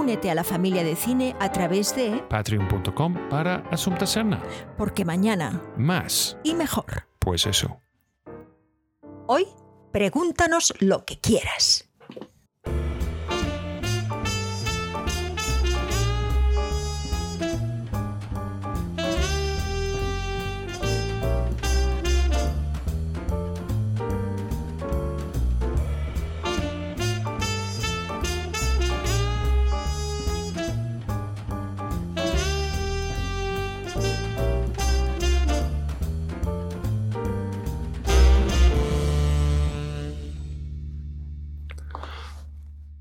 Únete a la familia de cine a través de patreon.com para Asunta Serna. Porque mañana Más. y mejor. Pues eso. Hoy, pregúntanos lo que quieras.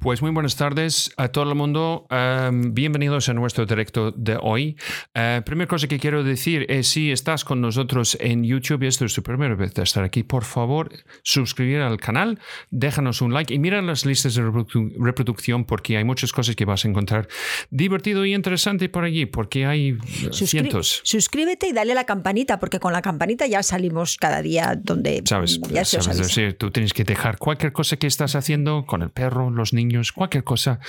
Pues muy buenas tardes a todo el mundo. Um, bienvenidos a nuestro directo de hoy. Uh, primera cosa que quiero decir es si estás con nosotros en YouTube y esto es tu primera vez de estar aquí, por favor, suscribir al canal, déjanos un like y mira las listas de reprodu reproducción porque hay muchas cosas que vas a encontrar divertido y interesante por allí porque hay Suscri- cientos. Suscríbete y dale a la campanita, porque con la campanita ya salimos cada día donde Sabes, ya se sabes decir, tú tienes que dejar cualquier cosa que estás haciendo con el perro, los niños, cualquier cosa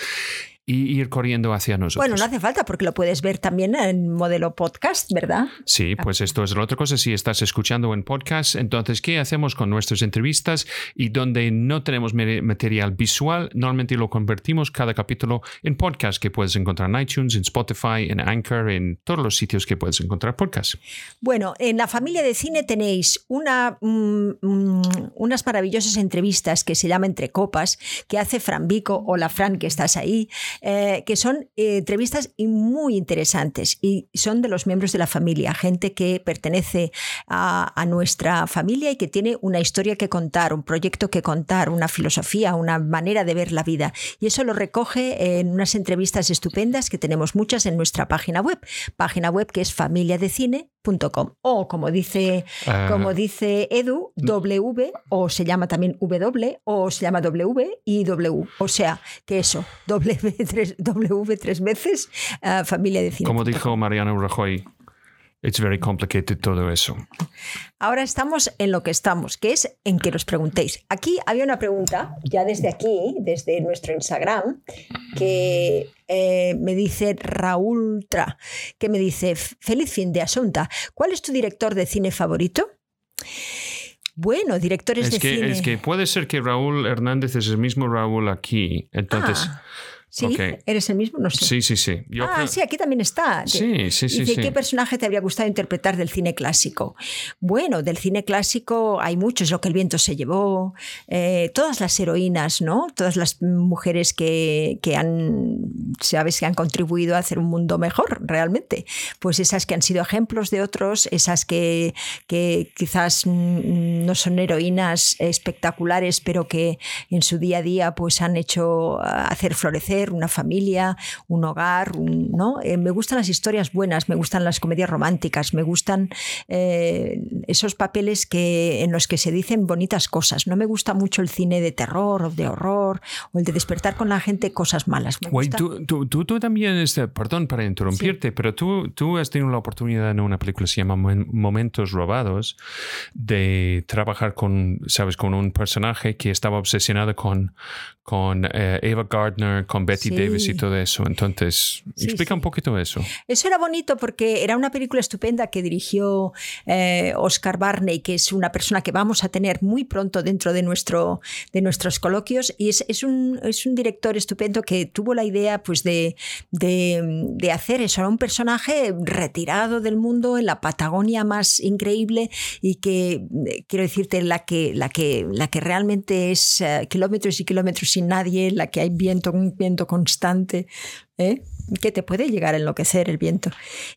y ir corriendo hacia nosotros. Bueno, no hace falta porque lo puedes ver también en modelo podcast, ¿verdad? Sí, pues esto es la otra cosa. Si estás escuchando en podcast, entonces, ¿qué hacemos con nuestras entrevistas? Y donde no tenemos material visual, normalmente lo convertimos cada capítulo en podcast que puedes encontrar en iTunes, en Spotify, en Anchor, en todos los sitios que puedes encontrar podcast. Bueno, en la familia de cine tenéis una, mm, mm, unas maravillosas entrevistas que se llama Entre Copas, que hace Fran Vico, hola Fran, que estás ahí, eh, que son eh, entrevistas muy interesantes y son de los miembros de la familia, gente que pertenece a, nuestra familia y que tiene una historia que contar, un proyecto que contar, una filosofía, una manera de ver la vida. Y eso lo recoge en unas entrevistas estupendas que tenemos muchas en nuestra página web, página web que es familiadecine.com o como dice, Ah. como dice Edu, W o se llama también W o se llama W y W. O sea, que eso, W tres, w tres veces, ah, familia de cine. Como dijo Mariano Rajoy, it's very complicated todo eso. Ahora estamos en lo que estamos, que es en que nos preguntéis. Aquí había una pregunta, ya desde aquí, desde nuestro Instagram, que eh, me dice Raúl Tra, que me dice, feliz fin de Asunta, ¿cuál es tu director de cine favorito? Bueno, directores Es de que, cine. es que puede ser que Raúl Hernández es el mismo Raúl aquí. Entonces, Ah, ¿Sí? ¿Eres el mismo? No sé. sí, sí, sí. Yo ah, creo- sí, aquí también está. Sí, sí, sí, Dice, sí. ¿qué personaje te habría gustado interpretar del cine clásico? Bueno, del cine clásico hay muchos, lo que el viento se llevó, eh, todas las heroínas, ¿no? Todas las mujeres que, que han, sabes, que han contribuido a hacer un mundo mejor, realmente. Pues esas que han sido ejemplos de otros, esas que, que quizás mm, no son heroínas espectaculares, pero que en su día a día pues han hecho ah, hacer florecer una familia, un hogar, un- ¿no? Eh, me gustan las historias buenas, me gustan las comedias románticas, me gustan eh, esos papeles que, en los que se dicen bonitas cosas. No me gusta mucho el cine de terror o de horror o el de despertar con la gente cosas malas. Me gusta- tú, tú, tú, tú también, este, perdón para interrumpirte, pero tú, tú has tenido la oportunidad en una película que se llama Momen- Momentos Robados de trabajar con, sabes, con un personaje que estaba obsesionado con, con eh, Eva Gardner, con Betty Sí. Davis y todo eso. Entonces, Sí, explica sí. un poquito eso. Eso era bonito porque era una película estupenda que dirigió eh, Oscar Barney, que es una persona que vamos a tener muy pronto dentro de, nuestro, de nuestros coloquios. Y es, es un, es un director estupendo que tuvo la idea pues, de, de, de hacer eso, un personaje retirado del mundo en la Patagonia más increíble y que, quiero decirte, la que, la que, la que realmente es eh, kilómetros y kilómetros sin nadie, la que hay viento, un viento constante. ¿Eh? que te puede llegar a enloquecer el viento.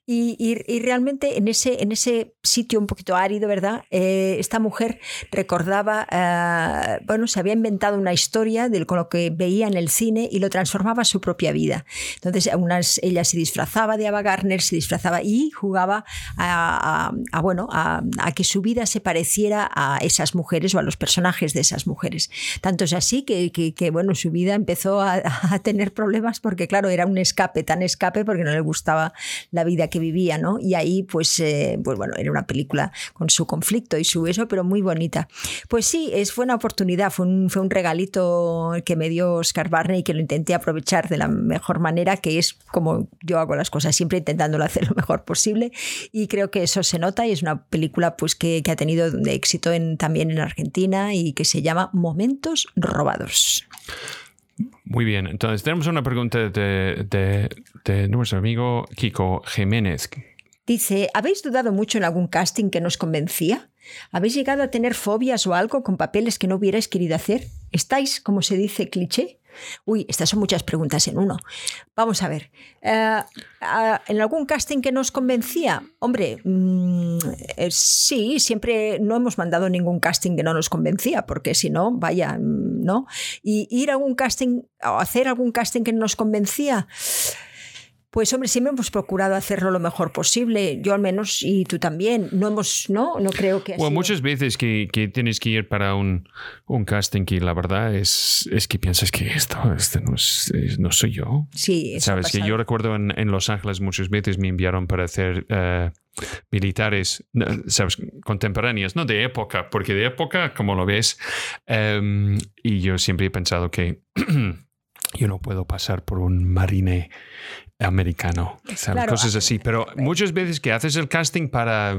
Y, realmente en ese, en ese sitio un poquito árido, ¿verdad? Eh, esta mujer recordaba, eh, bueno, se había inventado una historia de, con lo que veía en el cine y lo transformaba a su propia vida. Entonces, unas, ella se disfrazaba de Ava Gardner, se disfrazaba y jugaba a, bueno, a, que su vida se pareciera a esas mujeres o a los personajes de esas mujeres. Tanto es así que, que, bueno, su vida empezó a, a tener problemas porque, claro, era un escape tan escape porque no le gustaba la vida que vivía, ¿no? Y ahí, pues, eh, pues bueno, era una película con su conflicto y su eso, pero muy bonita. Pues sí, es, fue una oportunidad, fue un, fue un regalito que me dio Oscar Barney y que lo intenté aprovechar de la mejor manera, que es como yo hago las cosas, siempre intentándolo hacer lo mejor posible. Y creo que eso se nota y es una película pues, que, que ha tenido éxito en, también en Argentina y que se llama Momentos Robados. Muy bien, entonces tenemos una pregunta de, nuestro amigo Kiko Jiménez. Dice, ¿habéis dudado mucho en algún casting que nos convencía? ¿Habéis llegado a tener fobias o algo con papeles que no hubierais querido hacer? ¿Estáis, como se dice, cliché? Uy, estas son muchas preguntas en uno. Vamos a ver. Eh, ¿En algún casting que nos convencía? Hombre, mm, eh, sí, siempre no hemos mandado ningún casting que no nos convencía, porque si no, vaya, mm, ¿no? Y ir a algún casting o hacer algún casting que nos convencía. Pues hombre, siempre hemos procurado hacerlo lo mejor posible. Yo al menos y tú también. No hemos, no, no creo que. Bueno, muchas veces que, que, tienes que ir para un, un, casting que la verdad es, es que piensas que esto, esto no, es, no soy yo. Sí, eso sabes que yo recuerdo en, en, Los Ángeles muchas veces me enviaron para hacer uh, militares, sabes, contemporáneas, no de época, porque de época, como lo ves, um, y yo siempre he pensado que yo no puedo pasar por un marine americano, cosas así. Pero muchas veces que haces el casting para,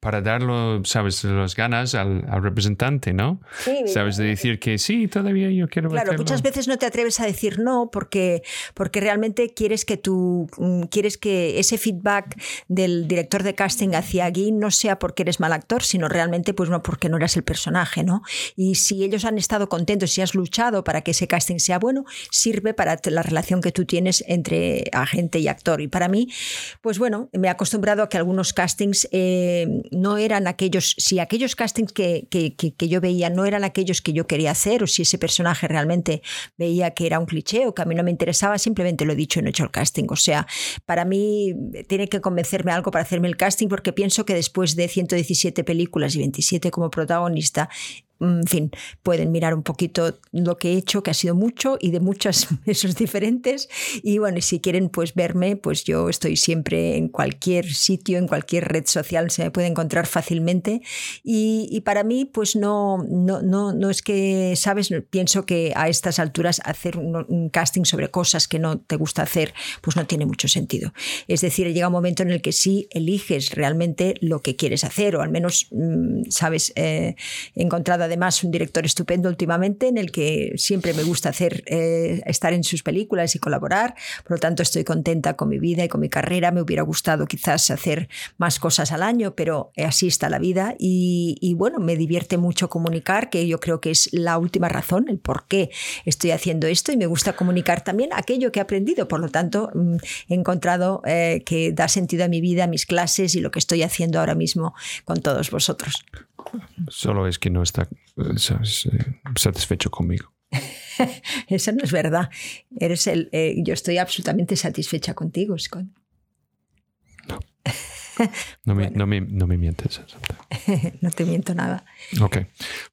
para darlo, sabes, las ganas al, representante, ¿no? sabes, de decir que sí, todavía yo quiero Claro, muchas veces no te atreves a decir no porque, porque realmente quieres que tú, mm, quieres que ese feedback del director de casting hacia aquí no sea porque eres mal actor, sino realmente pues no porque no eras el personaje, ¿no? Y si ellos han estado contentos, si has luchado para que ese casting sea bueno, sirve para la relación que tú tienes entre agentes y actor. Y para mí, pues bueno, me he acostumbrado a que algunos castings eh, no eran aquellos, si aquellos castings que, que, que, yo veía no eran aquellos que yo quería hacer, o si ese personaje realmente veía que era un cliché o que a mí no me interesaba, simplemente lo he dicho y no he hecho el casting. O sea, para mí tiene que convencerme algo para hacerme el casting porque pienso que después de 117 películas y 27 como protagonista, en fin, pueden mirar un poquito lo que he hecho, que ha sido mucho y de muchos esos diferentes. Y bueno, si quieren pues verme, pues yo estoy siempre en cualquier sitio, en cualquier red social, se me puede encontrar fácilmente. Y, para mí, pues no, no, no, no es que, ¿sabes? Pienso que a estas alturas hacer un, casting sobre cosas que no te gusta hacer, pues no tiene mucho sentido. Es decir, llega un momento en el que sí eliges realmente lo que quieres hacer, o al menos, mm, ¿sabes? Eh, he encontrado además un director estupendo últimamente en el que siempre me gusta hacer, eh, estar en sus películas y colaborar. Por lo tanto, estoy contenta con mi vida y con mi carrera. Me hubiera gustado quizás hacer más cosas al año, pero así está la vida. Y, bueno, me divierte mucho comunicar, que yo creo que es la última razón, el por qué estoy haciendo esto. Y me gusta comunicar también aquello que he aprendido. Por lo tanto, mm, he encontrado eh, que da sentido a mi vida, a mis clases y lo que estoy haciendo ahora mismo con todos vosotros. Solo es que no está eh, satisfecho conmigo. Eso no es verdad. Eres el, eh, yo estoy absolutamente satisfecha contigo, Scott. No me, no me, no me mientes. no te miento nada. Ok,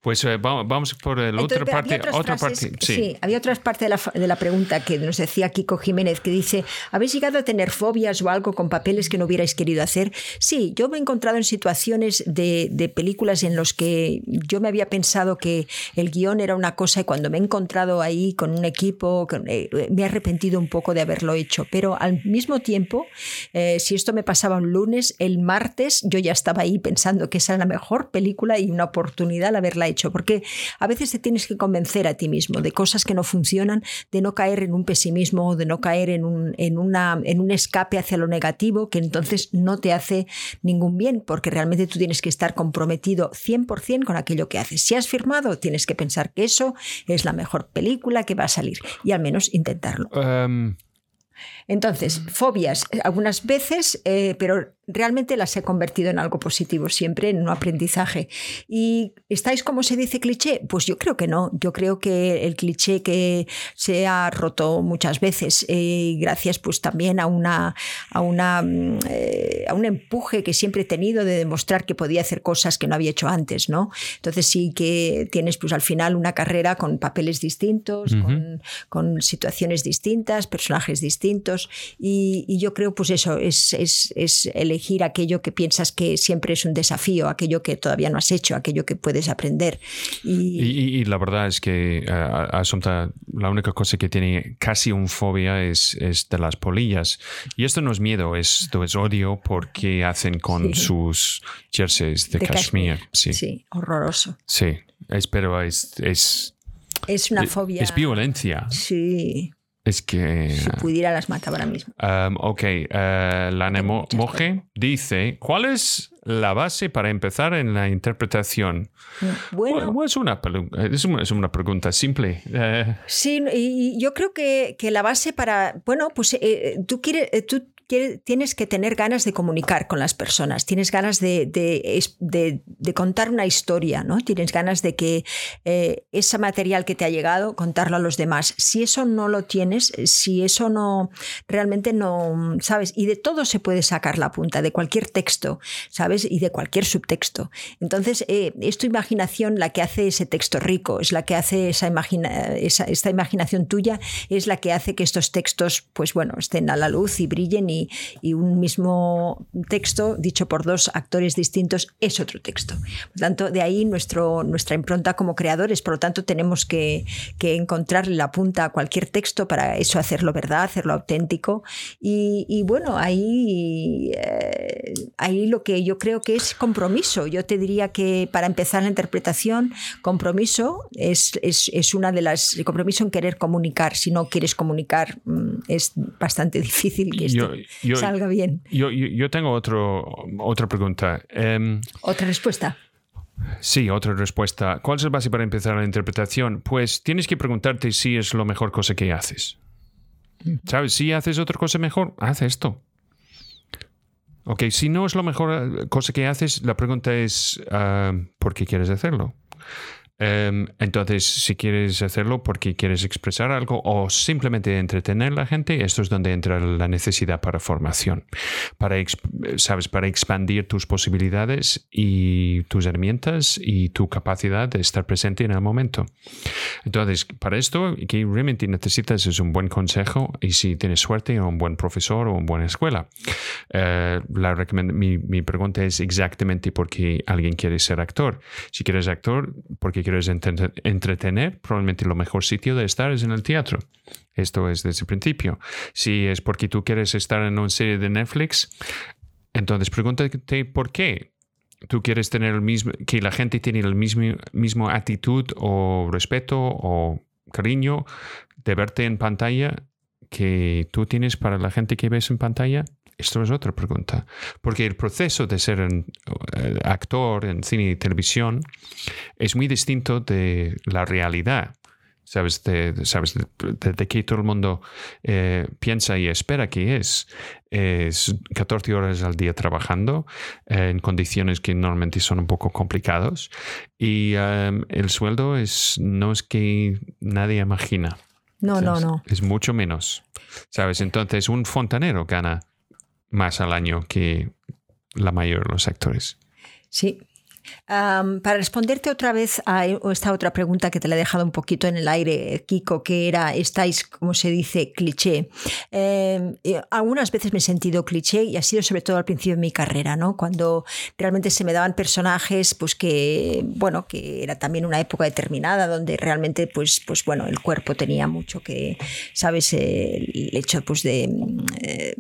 pues eh, vamos, por la otra parte. Otra parte sí. había otra parte de la, de la, pregunta que nos decía Kiko Jiménez, que dice, ¿habéis llegado a tener fobias o algo con papeles que no hubierais querido hacer? Sí, yo me he encontrado en situaciones de, de películas en las que yo me había pensado que el guion era una cosa y cuando me he encontrado ahí con un equipo, eh, me he arrepentido un poco de haberlo hecho, pero al mismo tiempo, eh, si esto me pasaba un lunes, el martes yo ya estaba ahí pensando que esa era la mejor película y una oportunidad al haberla hecho, porque a veces te tienes que convencer a ti mismo de cosas que no funcionan, de no caer en un pesimismo, de no caer en un, en una, en un escape hacia lo negativo, que entonces no te hace ningún bien, porque realmente tú tienes que estar comprometido 100% con aquello que haces. Si has firmado, tienes que pensar que eso es la mejor película que va a salir y al menos intentarlo. Em, Entonces, fobias, algunas veces, eh, pero realmente las he convertido en algo positivo siempre, en un aprendizaje. ¿Y estáis como se dice cliché? Pues yo creo que no. Yo creo que el cliché que se ha roto muchas veces, eh, gracias pues también a, una, a, una, mm, eh, a un empuje que siempre he tenido de demostrar que podía hacer cosas que no había hecho antes, ¿no? Entonces sí que tienes pues al final una carrera con papeles distintos, con, con, situaciones distintas, personajes distintos y, y yo creo pues eso es, es, es el elegir aquello que piensas que siempre es un desafío, aquello que todavía no has hecho, aquello que puedes aprender. Y, la verdad es que uh, Asunta, la única cosa que tiene casi un fobia es, es, de las polillas. Y esto no es miedo, esto es odio porque hacen con sus jerseys de, cashmere. Sí. sí, horroroso. Sí, es, pero es, es es una fobia. Es violencia. Sí. Es que... Si pudiera las mata ahora mismo. Um, ok, uh, la Moje dice, ¿cuál es la base para empezar en la interpretación? Bueno, es, una, es una pregunta simple. Uh, sí, y yo creo que, que, la base para, bueno, pues eh, tú, quieres, eh, tú tienes que tener ganas de comunicar con las personas, tienes ganas de, de, contar una historia, ¿no? Tienes ganas de que eh, ese material que te ha llegado, contarlo a los demás. Si eso no lo tienes, si eso no, realmente no, ¿sabes? Y de todo se puede sacar la punta, de cualquier texto, ¿sabes? Y de cualquier subtexto. Entonces, eh, es tu imaginación la que hace ese texto rico, es la que hace esa, imagina, esa, esta imaginación tuya, es la que hace que estos textos, pues bueno, estén a la luz y brillen y, y, un mismo texto dicho por dos actores distintos es otro texto. Por lo tanto, de ahí nuestro, nuestra impronta como creadores. Por lo tanto, tenemos que, que encontrarle la punta a cualquier texto para eso hacerlo verdad, hacerlo auténtico. Y, bueno, ahí, eh, ahí lo que yo creo que es compromiso. Yo te diría que para empezar la interpretación, compromiso es, es, es una de las. compromiso en querer comunicar. Si no quieres comunicar, mm, es bastante difícil que esto salga bien. Yo, yo, tengo otro, otra pregunta. Em, ¿Otra respuesta? Sí, otra respuesta. ¿Cuál es el base para empezar la interpretación? Pues tienes que preguntarte si es la mejor cosa que haces. ¿Sabes? Si haces otra cosa mejor, haz esto. Ok, si no es la mejor cosa que haces, la pregunta es ah, ¿por qué quieres hacerlo? Em, entonces, si quieres hacerlo porque quieres expresar algo o simplemente entretener a la gente, esto es donde entra la necesidad para formación, para, sabes, para expandir tus posibilidades y tus herramientas y tu capacidad de estar presente en el momento. Entonces, para esto, que realmente necesitas es un buen consejo y si tienes suerte, un buen profesor o una buena escuela. Eh, la mi, mi pregunta es exactamente por qué alguien quiere ser actor. Si quieres actor, porque quieres entretener, probablemente lo mejor sitio de estar es en el teatro. Esto es desde el principio. Si es porque tú quieres estar en una serie de Netflix, entonces pregúntate por qué. Tú quieres tener el mismo, que la gente tiene el mismo, mismo actitud o respeto o cariño de verte en pantalla que tú tienes para la gente que ves en pantalla. Esto es otra pregunta. Porque el proceso de ser un eh, actor en cine y televisión es muy distinto de la realidad. ¿Sabes? De, ¿sabes? De, que todo el mundo eh, piensa y espera que es. Es 14 horas al día trabajando eh, en condiciones que normalmente son un poco complicadas. Y el sueldo es, no es que nadie imagina. No, no, no. Es mucho menos. ¿Sabes? Entonces, un fontanero gana más al año que la mayoría de los actores. Sí, para responderte otra vez a esta otra pregunta que te la he dejado un poquito en el aire, Kiko, que era, estáis, como se dice, cliché. Em, algunas veces me he sentido cliché y ha sido sobre todo al principio de mi carrera, ¿no? Cuando realmente se me daban personajes, pues que, bueno, que era también una época determinada donde realmente, pues, pues bueno, el cuerpo tenía mucho que, ¿sabes? El hecho, pues, de, eh,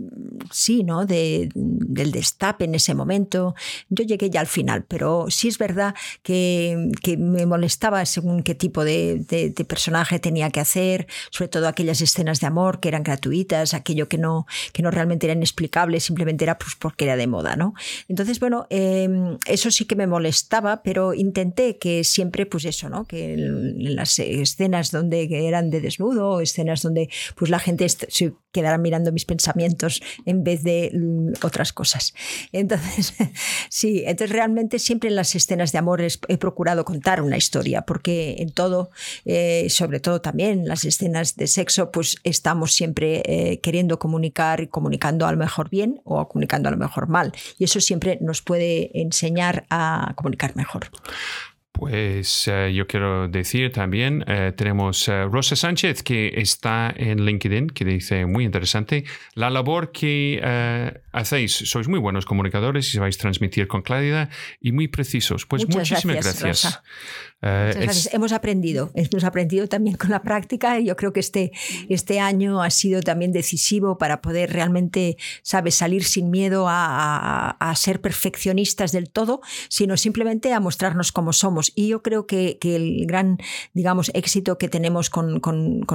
sí, ¿no? De, del destape en ese momento. Yo llegué ya al final, pero sí es verdad que, que me molestaba según qué tipo de, de, personaje tenía que hacer, sobre todo aquellas escenas de amor que eran gratuitas, aquello que no, que no realmente era inexplicable, simplemente era pues porque era de moda, ¿no? Entonces, bueno, em, eso sí que me molestaba, pero intenté que siempre, pues eso, ¿no? Que en las escenas donde eran de desnudo, escenas donde pues la gente se quedara mirando mis pensamientos en vez de mm, otras cosas. Entonces, sí, entonces realmente siempre en las escenas de amor he procurado contar una historia, porque en todo, eh, sobre todo también las escenas de sexo, pues estamos siempre eh, queriendo comunicar y comunicando a lo mejor bien o comunicando a lo mejor mal. Y eso siempre nos puede enseñar a comunicar mejor. Pues eh, yo quiero decir también, eh, tenemos a Rosa Sánchez que está en LinkedIn, que dice muy interesante, la labor que eh, hacéis, sois muy buenos comunicadores y vais a transmitir con claridad y muy precisos. Pues muchísimas gracias. gracias. Hemos aprendido, hemos aprendido también con la práctica y yo creo que este, este año ha sido también decisivo para poder realmente, sabes, salir sin miedo a, a ser perfeccionistas del todo, sino simplemente a mostrarnos cómo somos y yo creo que, el gran, digamos, éxito que tenemos con,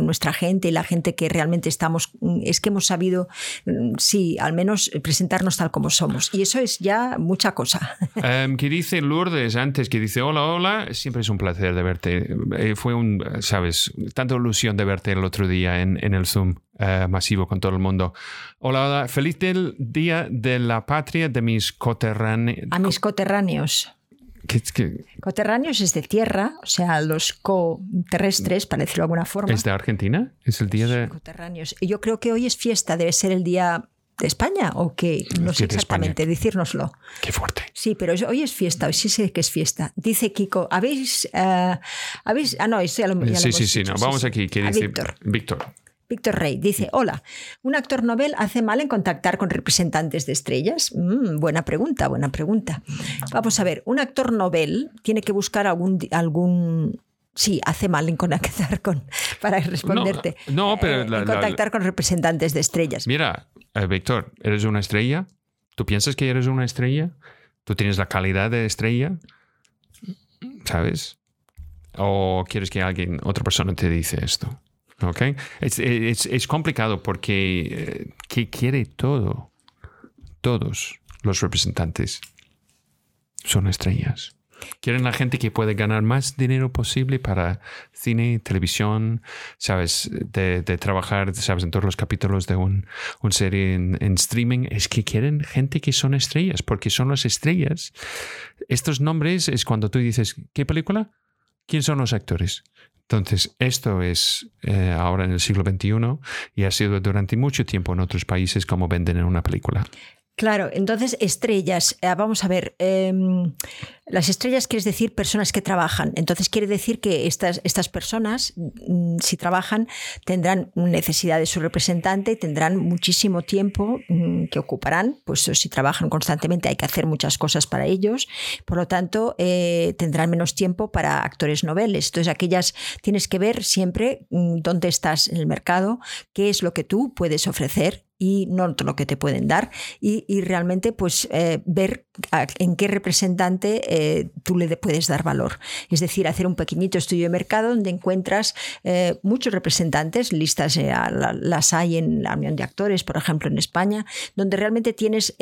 nuestra gente y la gente que realmente estamos, mm, es que hemos sabido, mm, sí, al menos presentarnos tal como somos. Y eso es ya mucha cosa. Um, que dice Lourdes antes, que dice, hola, hola, siempre es un placer de verte. Eh, fue un, sabes, tanta ilusión de verte el otro día en, el Zoom. Eh, masivo con todo el mundo. Hola, hola, feliz del Día de la Patria de mis coterráneos. A mis coterráneos. Coterráneos es de tierra, o sea, los co-terrestres, para decirlo de alguna forma. ¿Es de Argentina? ¿Es el día de...? Coterráneos. Y yo creo que hoy es fiesta, debe ser el día de España o qué, no sé exactamente, decírnoslo. Qué fuerte. Sí, pero hoy es fiesta, hoy sí sé que es fiesta. Dice Kiko, ¿habéis... Uh, habéis ah, no, ya lo, ya Sí, sí, sí, no, vamos aquí. ¿Qué dice Víctor? Víctor. Víctor Rey dice, hola, ¿un actor novel hace mal en contactar con representantes de estrellas? Mm, buena pregunta, buena pregunta. Vamos a ver, un actor novel tiene que buscar algún, algún sí, hace mal en contactar con, para responderte. No, pero... Eh, en contactar con representantes de estrellas. Mira, eh, Víctor, ¿eres una estrella? ¿Tú piensas que eres una estrella? ¿Tú tienes la calidad de estrella? ¿Sabes? ¿O quieres que alguien, otra persona te dice esto? ¿Ok? Es, complicado porque eh, ¿qué quiere todo? Todos los representantes son estrellas. Quieren la gente que puede ganar más dinero posible para cine, televisión, sabes, de, trabajar, sabes, en todos los capítulos de un, serie en, en, streaming. Es que quieren gente que son estrellas, porque son las estrellas. Estos nombres es cuando tú dices, ¿qué película? ¿Quién son los actores? Entonces, esto es eh, ahora en el siglo XXI y ha sido durante mucho tiempo en otros países como venden en una película. Claro, entonces estrellas, eh, vamos a ver, em, las estrellas quiere decir personas que trabajan, entonces quiere decir que estas, estas personas, mm, si trabajan, tendrán necesidad de su representante, tendrán muchísimo tiempo mm, que ocuparán, pues si trabajan constantemente hay que hacer muchas cosas para ellos, por lo tanto eh, tendrán menos tiempo para actores noveles, entonces aquellas tienes que ver siempre mm, dónde estás en el mercado, qué es lo que tú puedes ofrecer y no lo que te pueden dar y, realmente pues eh, ver en qué representante eh, tú le puedes dar valor. Es decir, hacer un pequeñito estudio de mercado donde encuentras eh, muchos representantes, listas las hay en la Unión de Actores, por ejemplo, en España, donde realmente tienes,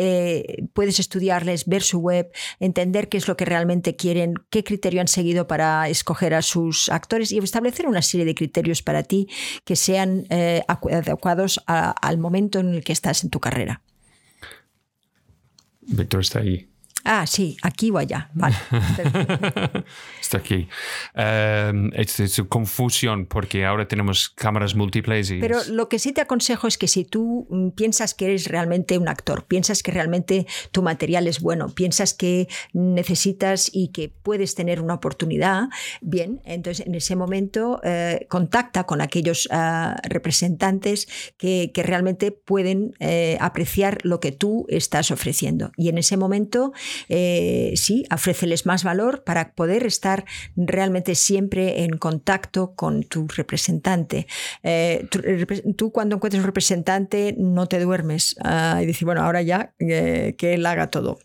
puedes estudiarles, ver su web, entender qué es lo que realmente quieren, qué criterio han seguido para escoger a sus actores y establecer una serie de criterios para ti que sean adecuados al momento en en el que estás en tu carrera. Víctor está ahí. Ah, sí, aquí o allá. Vale. Está aquí. Em, es, confusión porque ahora tenemos cámaras múltiples. Y Pero lo que sí te aconsejo es que si tú mm, piensas que eres realmente un actor, piensas que realmente tu material es bueno, piensas que necesitas y que puedes tener una oportunidad, bien, entonces en ese momento eh, contacta con aquellos ah, representantes que, que, realmente pueden eh, apreciar lo que tú estás ofreciendo. Y en ese momento eh, sí, ofréceles más valor para poder estar realmente siempre en contacto con tu representante. Eh, tú, cuando encuentres un representante no te duermes ah, y dices, bueno, ahora ya que él haga todo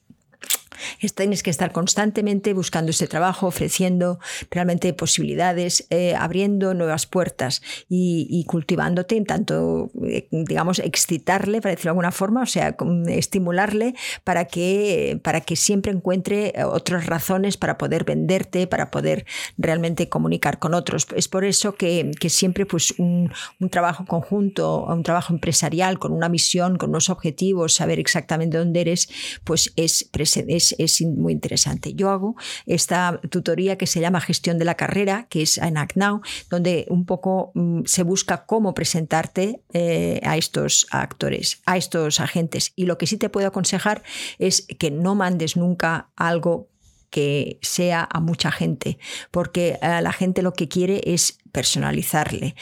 tienes que estar constantemente buscando este trabajo, ofreciendo realmente posibilidades, eh, abriendo nuevas puertas y, cultivándote en tanto, eh, digamos, excitarle, para decirlo de alguna forma, o sea, estimularle para que, para que siempre encuentre otras razones para poder venderte, para poder realmente comunicar con otros. Es por eso que, siempre pues, un, trabajo conjunto, un trabajo empresarial con una misión, con unos objetivos, saber exactamente dónde eres, pues es, es es, muy interesante. Yo hago esta tutoría que se llama Gestión de la Carrera, que es en ACNOW, donde un poco mm, se busca cómo presentarte eh, a estos actores, a estos agentes. Y lo que sí te puedo aconsejar es que no mandes nunca algo que sea a mucha gente, porque a la gente lo que quiere es personalizarle,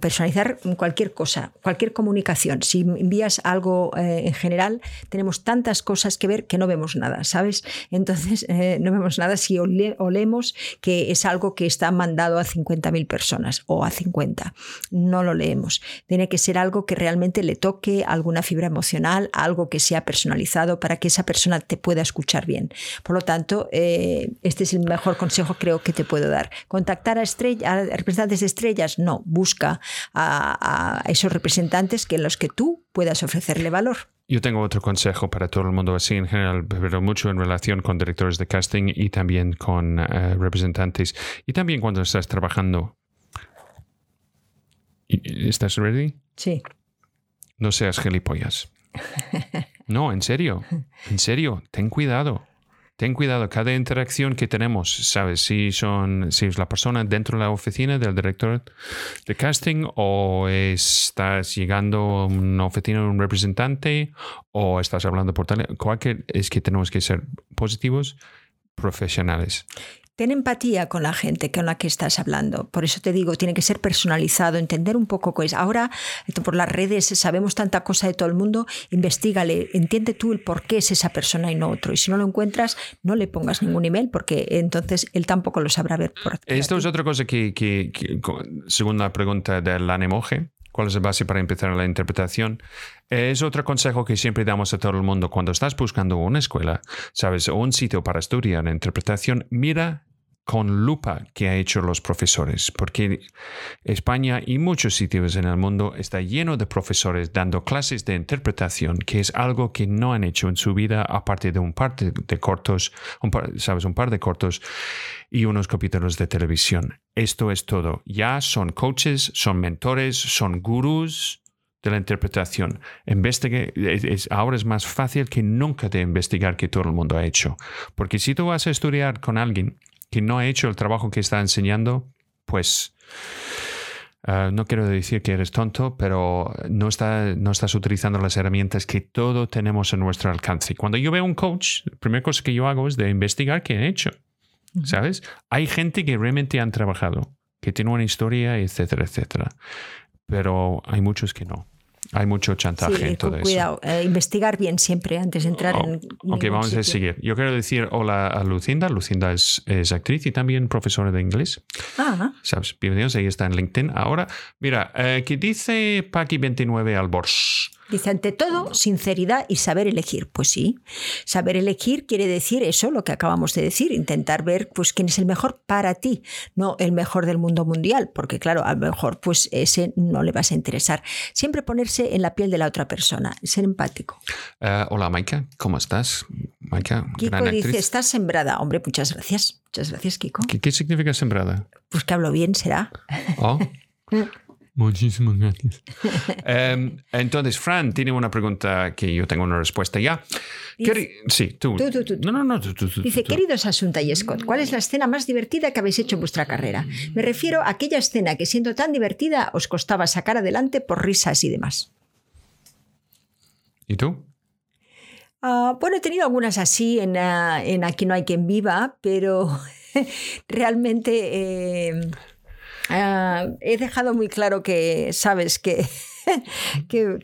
personalizar cualquier cosa, cualquier comunicación. Si envías algo eh, en general, tenemos tantas cosas que ver que no vemos nada, ¿sabes? Entonces, eh, no vemos nada si olemos que es algo que está mandado a 50.000 personas o a 50. No lo leemos. Tiene que ser algo que realmente le toque alguna fibra emocional, algo que sea personalizado para que esa persona te pueda escuchar bien. Por lo tanto, eh, este es el mejor consejo creo que te puedo dar. Contactar a Estrella, representantes de estrellas, no, busca a, esos representantes que en los que tú puedas ofrecerle valor. Yo tengo otro consejo para todo el mundo así en general, pero mucho en relación con directores de casting y también con eh, representantes y también cuando estás trabajando. ¿Estás ready? Sí. No seas gilipollas. No, en serio, en serio, ten cuidado ten cuidado, cada interacción que tenemos, ¿sabes? Si, son, si es la persona dentro de la oficina del director de casting o estás llegando a una oficina de un representante o estás hablando por teléfono, cualquier, es que tenemos que ser positivos, profesionales. Ten empatía con la gente con la que estás hablando. Por eso te digo, tiene que ser personalizado, entender un poco qué es. Ahora, por las redes sabemos tanta cosa de todo el mundo, investigale, entiende tú el por qué es esa persona y no otro. Y si no lo encuentras, no le pongas ningún email porque entonces él tampoco lo sabrá ver. Por Esto es otra cosa que, que, según la pregunta del anemoje, ¿Cuál es la base para empezar la interpretación? Es otro consejo que siempre damos a todo el mundo. Cuando estás buscando una escuela, sabes, o un sitio para estudiar interpretación, mira con lupa que ha hecho los profesores, porque España y muchos sitios en el mundo está lleno de profesores dando clases de interpretación, que es algo que no han hecho en su vida, aparte de un par de, cortos, sabes, un par de cortos y unos capítulos de televisión. Esto es todo. Ya son coaches, son mentores, son gurús de la interpretación. Investigue, es, ahora es más fácil que nunca de investigar que todo el mundo ha hecho. Porque si tú vas a estudiar con alguien que no ha hecho el trabajo que está enseñando, pues eh, no quiero decir que eres tonto, pero no, está, no estás utilizando las herramientas que todos tenemos en nuestro alcance. Cuando yo veo un coach, la primera cosa que yo hago es de investigar qué ha hecho. ¿Sabes? Hay gente que realmente han trabajado, que tiene una historia, etcétera, etcétera. Pero hay muchos que no. Hay mucho chantaje en todo cuidado. Eh, investigar bien siempre antes de entrar oh, en. Ok, vamos a seguir. Yo quiero decir hola a Lucinda. Lucinda es, es, actriz y también profesora de inglés. Ah. ¿Sabes? Bienvenidos. Ella está en LinkedIn. Ahora, mira, eh, ¿qué dice Paki29 Albors? Dice, ante todo, sinceridad y saber elegir. Pues sí, saber elegir quiere decir eso, lo que acabamos de decir, intentar ver pues, quién es el mejor para ti, no el mejor del mundo mundial, porque claro, a lo mejor pues ese no le vas a interesar. Siempre ponerse en la piel de la otra persona, ser empático. Eh, hola, Maika, ¿cómo estás? Maika, Kiko dice, estás sembrada. Hombre, muchas gracias. Muchas gracias, Kiko. ¿Qué, significa sembrada? Pues que hablo bien, será. Oh. Muchísimas gracias. Em, entonces, Fran tiene una pregunta que yo tengo una respuesta ya. sí, tú. No, no, no. Dice, queridos Asunta y Scott, ¿cuál es la escena más divertida que habéis hecho en vuestra carrera? Me refiero a aquella escena que siendo tan divertida os costaba sacar adelante por risas y demás. ¿Y tú? Ah, bueno, he tenido algunas así en, ah, en Aquí no hay quien viva, pero realmente... Eh, Ah, he dejado muy claro que, sabes, que, que,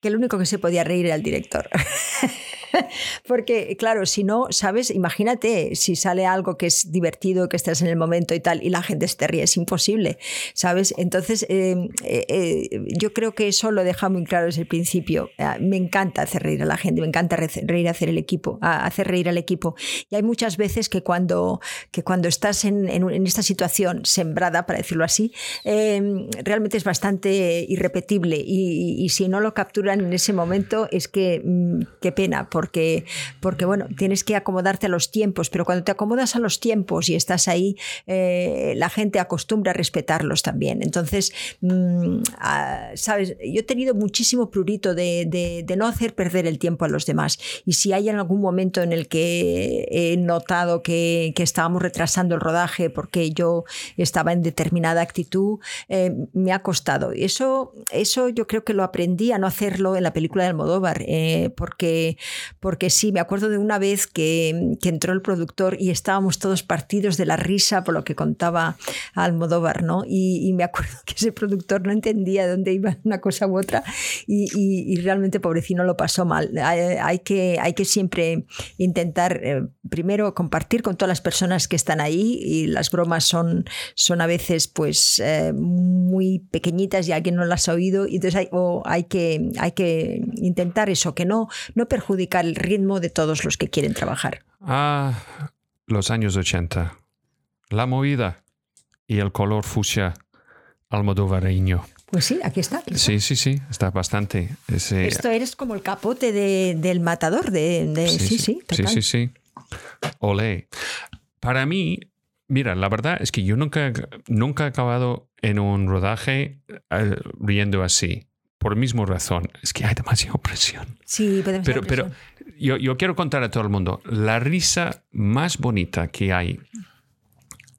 que, el único que se podía reír era el director. Porque, claro, si no, ¿sabes? Imagínate si sale algo que es divertido, que estás en el momento y tal, y la gente se ríe, es imposible, ¿sabes? Entonces, eh, eh, eh, yo creo que eso lo deja muy claro desde el principio. Me encanta hacer reír a la gente, me encanta reír hacer el equipo, hacer reír al equipo. Y hay muchas veces que cuando, que cuando estás en, esta situación sembrada, para decirlo así, realmente es bastante irrepetible. Y, y, si no lo capturan en ese momento, es que mm, qué pena, porque, porque bueno, tienes que acomodarte a los tiempos, pero cuando te acomodas a los tiempos y estás ahí, eh, la gente acostumbra a respetarlos también. Entonces, mm, ah, sabes, yo he tenido muchísimo prurito de, de, no hacer perder el tiempo a los demás. Y si hay en algún momento en el que he notado que, que estábamos retrasando el rodaje porque yo estaba en determinada actitud, eh, me ha costado. Eso, eso yo creo que lo aprendí a no hacerlo en la película de Almodóvar, eh, porque, porque sí, me acuerdo de una vez que, que entró el productor y estábamos todos partidos de la risa por lo que contaba Almodóvar, ¿no? Y, me acuerdo que ese productor no entendía de dónde iba una cosa u otra y, y, realmente pobrecino lo pasó mal. Hay, que, hay que siempre intentar eh, primero compartir con todas las personas que están ahí y las bromas son, son a veces pues eh, muy pequeñitas y alguien no las ha oído y entonces hay, hay, que, hay que intentar eso, que no, no perjudicar el ritmo de todos los que quieren trabajar. Ah, los años 80. La movida y el color fucsia almodovareño. Pues sí, aquí está. Sí, sí, sí, está bastante. Esto eres como el capote del matador. De, sí, sí, sí, sí, sí, Olé. Para mí, mira, la verdad es que yo nunca, nunca he acabado en un rodaje eh, riendo así por misma razón, es que hay demasiada presión. Sí, pero, pero yo, yo, quiero contar a todo el mundo, la risa más bonita que hay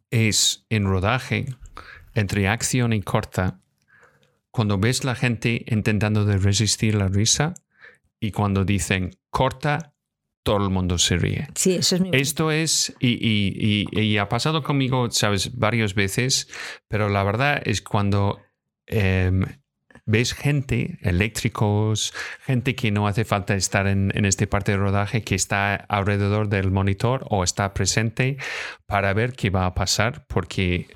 es en rodaje, entre acción y corta, cuando ves la gente intentando de resistir la risa y cuando dicen corta, todo el mundo se ríe. Sí, eso es mi Esto es, y, y, y, ha pasado conmigo, sabes, varias veces, pero la verdad es cuando em, ves gente, eléctricos, gente que no hace falta estar en, en esta parte de rodaje, que está alrededor del monitor o está presente para ver qué va a pasar, porque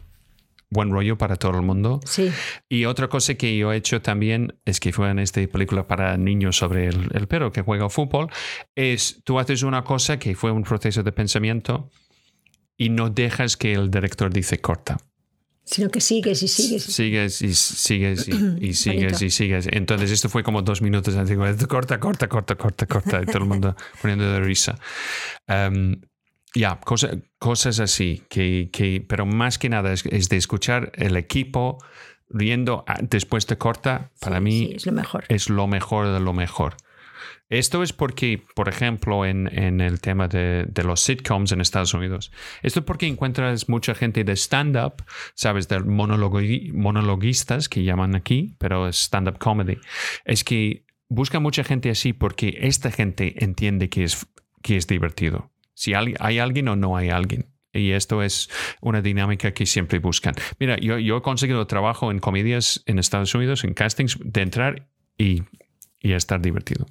buen rollo para todo el mundo. Sí. Y otra cosa que yo he hecho también es que fue en esta película para niños sobre el, el perro que juega fútbol, es tú haces una cosa que fue un proceso de pensamiento y no dejas que el director dice corta sino que sigues y sigues. Sigues y sigues y, sigues y sigues. Entonces esto fue como dos minutos antes, corta, corta, corta, corta, corta, y todo el mundo poniendo de risa. Um, ya, cosas así, que, que, pero más que nada es, de escuchar el equipo riendo después de corta, para mí es lo mejor. Es lo mejor de lo mejor. Esto es porque, por ejemplo, en, en el tema de, de, los sitcoms en Estados Unidos, esto es porque encuentras mucha gente de stand-up, sabes, de monologuistas que llaman aquí, pero es stand-up comedy. Es que busca mucha gente así porque esta gente entiende que es, que es divertido. Si hay, alguien o no hay alguien. Y esto es una dinámica que siempre buscan. Mira, yo, yo he conseguido trabajo en comedias en Estados Unidos, en castings, de entrar y, y estar divertido.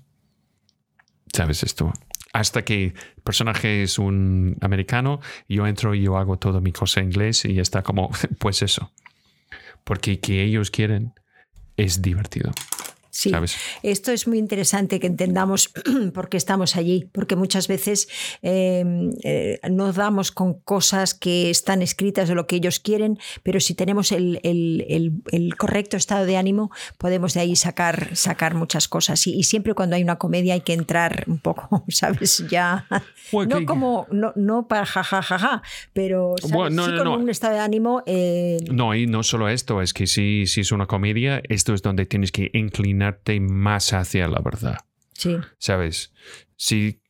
¿Sabes esto? Hasta que el personaje es un americano, yo entro y yo hago todo mi cosa en inglés y está como, pues eso. Porque que ellos quieren es divertido. Sí, esto es muy interesante que entendamos por qué estamos allí, porque muchas veces em, eh, no damos con cosas que están escritas de lo que ellos quieren, pero si tenemos el, correcto estado de ánimo, podemos de ahí sacar, sacar muchas cosas. Y, siempre cuando hay una comedia hay que entrar un poco, ¿sabes? Ya. no como, no, no para jajajaja, pero sí con un estado de ánimo. Eh, no, y no solo esto, es que si, si es una comedia, esto es donde tienes que inclinar más hacia la verdad. Sí. ¿Sabes? Si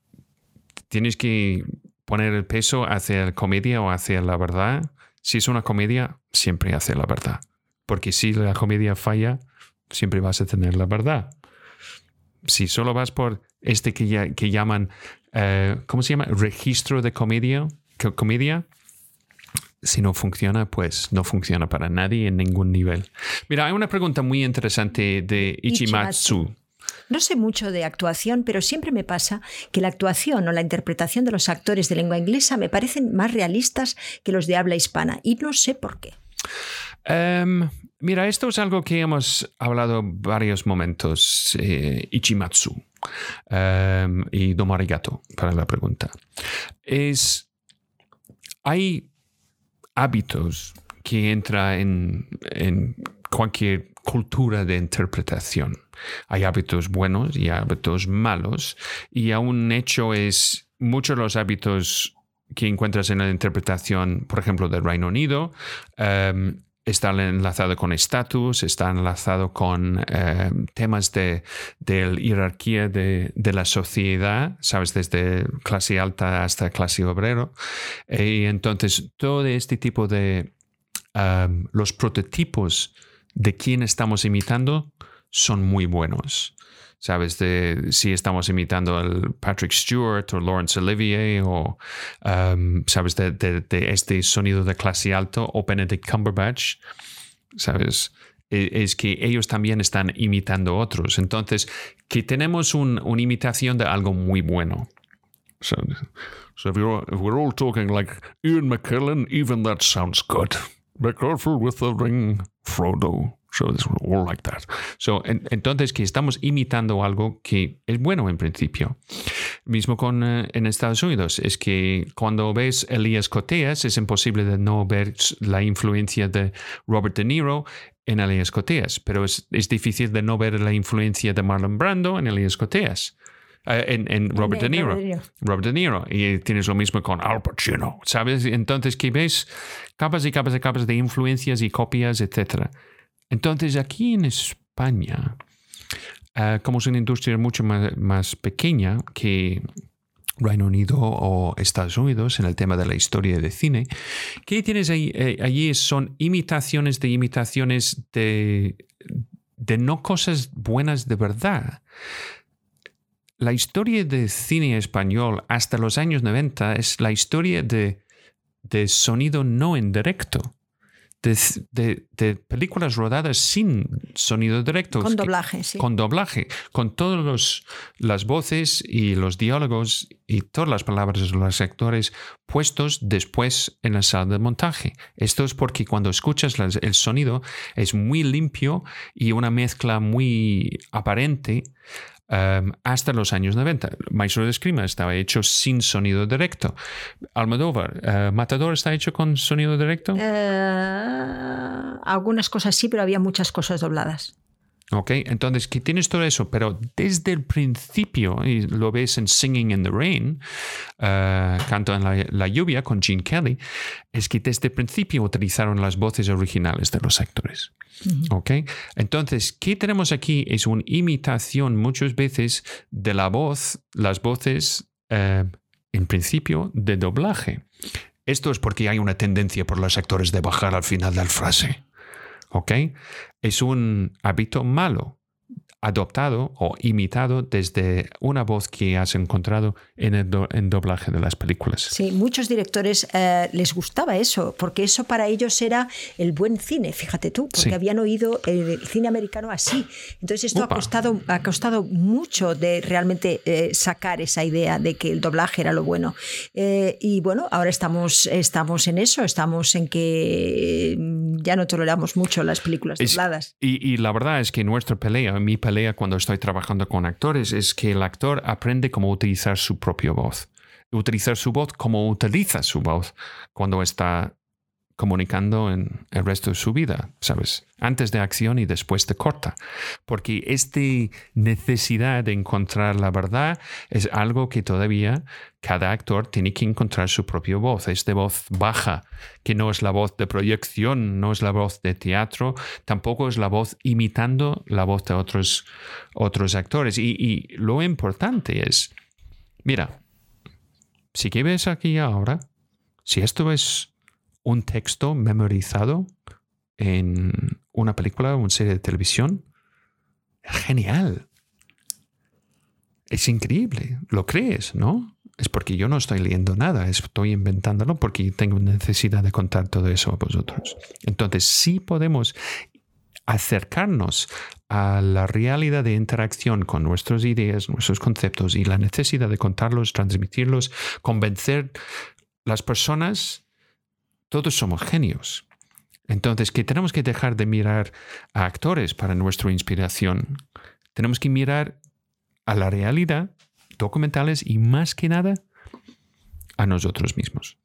tienes que poner el peso hacia la comedia o hacia la verdad, si es una comedia, siempre hacia la verdad. Porque si la comedia falla, siempre vas a tener la verdad. Si solo vas por este que, ya, que llaman, eh, ¿cómo se llama? Registro de comedia, comedia, si no funciona, pues no funciona para nadie en ningún nivel. Mira, hay una pregunta muy interesante de Ichimatsu. No sé mucho de actuación, pero siempre me pasa que la actuación o la interpretación de los actores de lengua inglesa me parecen más realistas que los de habla hispana y no sé por qué. Em, mira, esto es algo que hemos hablado varios momentos. Eh, Ichimatsu em, y Domarigato para la pregunta. Es. Hay hábitos que entran en, cualquier cultura de interpretación. Hay hábitos buenos y hábitos malos. Y un hecho es muchos de los hábitos que encuentras en la interpretación, por ejemplo, del Reino Unido, em, está enlazado con estatus, está enlazado con em, temas de, de jerarquía de, de, la sociedad, sabes, desde clase alta hasta clase obrero. Y entonces todo este tipo de em, los prototipos de quién estamos imitando son muy buenos. ¿Sabes? De si estamos imitando al Patrick Stewart o Laurence Olivier o, um, ¿sabes? De, este sonido de clase alto o Benedict Cumberbatch, ¿sabes? E, es que ellos también están imitando otros. Entonces, que tenemos una imitación de algo muy bueno. So, if, we're all talking like Ian McKellen, even that sounds good. Be careful with the ring, Frodo. So it's all like that. So, entonces, que estamos imitando algo que es bueno en principio. Mismo con eh, en Estados Unidos, es que cuando ves Elías Coteas, es imposible de no ver la influencia de Robert De Niro en Elías Coteas, pero es, es difícil de no ver la influencia de Marlon Brando en Elías Coteas. Eh, en, Robert de Niro. Robert De Niro. Y tienes lo mismo con Al Pacino, ¿sabes? Entonces, que ves capas y capas y capas de influencias y copias, etc. Entonces, aquí en España, eh, como es una industria mucho más, pequeña que Reino Unido o Estados Unidos en el tema de la historia de cine, ¿qué tienes ahí? Eh, allí son imitaciones de imitaciones de, de no cosas buenas de verdad la historia de cine español hasta los años 90 es la historia de, de sonido no en directo. De, de, películas rodadas sin sonido directo. Con doblaje, sí. Con doblaje, con todas las voces y los diálogos y todas las palabras de los actores puestos después en la sala de montaje. Esto es porque cuando escuchas el sonido es muy limpio y una mezcla muy aparente Em, hasta los años 90. Maestro de Escrima estaba hecho sin sonido directo. Almodóvar, eh, ¿Matador está hecho con sonido directo? Eh, algunas cosas sí, pero había muchas cosas dobladas. Ok, entonces que tienes todo eso, pero desde el principio, y lo ves en Singing in the Rain, uh, Canto en la, lluvia con Gene Kelly, es que desde el principio utilizaron las voces originales de los actores. Ok, entonces, ¿qué tenemos aquí? Es una imitación muchas veces de la voz, las voces, uh, en principio, de doblaje. Esto es porque hay una tendencia por los actores de bajar al final de la frase. ¿ok? Es un hábito malo adoptado o imitado desde una voz que has encontrado en el doblaje de las películas. Sí, muchos directores eh, les gustaba eso, porque eso para ellos era el buen cine, fíjate tú, porque habían oído el cine americano así. Entonces esto ha costado, ha costado mucho de realmente eh, sacar esa idea de que el doblaje era lo bueno. Eh, y bueno, ahora estamos, estamos en eso, estamos en que mm, ya no toleramos mucho las películas dobladas. Y, y la verdad es que nuestra pelea, mi pelea, cuando estoy trabajando con actores es que el actor aprende cómo utilizar su propia voz. Utilizar su voz como utiliza su voz cuando está comunicando en el resto de su vida, ¿sabes? Antes de acción y después de corta. Porque esta necesidad de encontrar la verdad es algo que todavía cada actor tiene que encontrar su propia voz. Es de voz baja, que no es la voz de proyección, no es la voz de teatro, tampoco es la voz imitando la voz de otros, otros actores. Y, y lo importante es, mira, si que ves aquí ahora, si esto es un texto memorizado en una película o una serie de televisión. Genial. Es increíble. Lo crees, ¿no? Es porque yo no estoy leyendo nada, estoy inventándolo porque tengo necesidad de contar todo eso a vosotros. Entonces, sí podemos acercarnos a la realidad de interacción con nuestras ideas, nuestros conceptos y la necesidad de contarlos, transmitirlos, convencer las personas, todos somos genios. Entonces, que tenemos que dejar de mirar a actores para nuestra inspiración. Tenemos que mirar a la realidad, documentales y más que nada a nosotros mismos.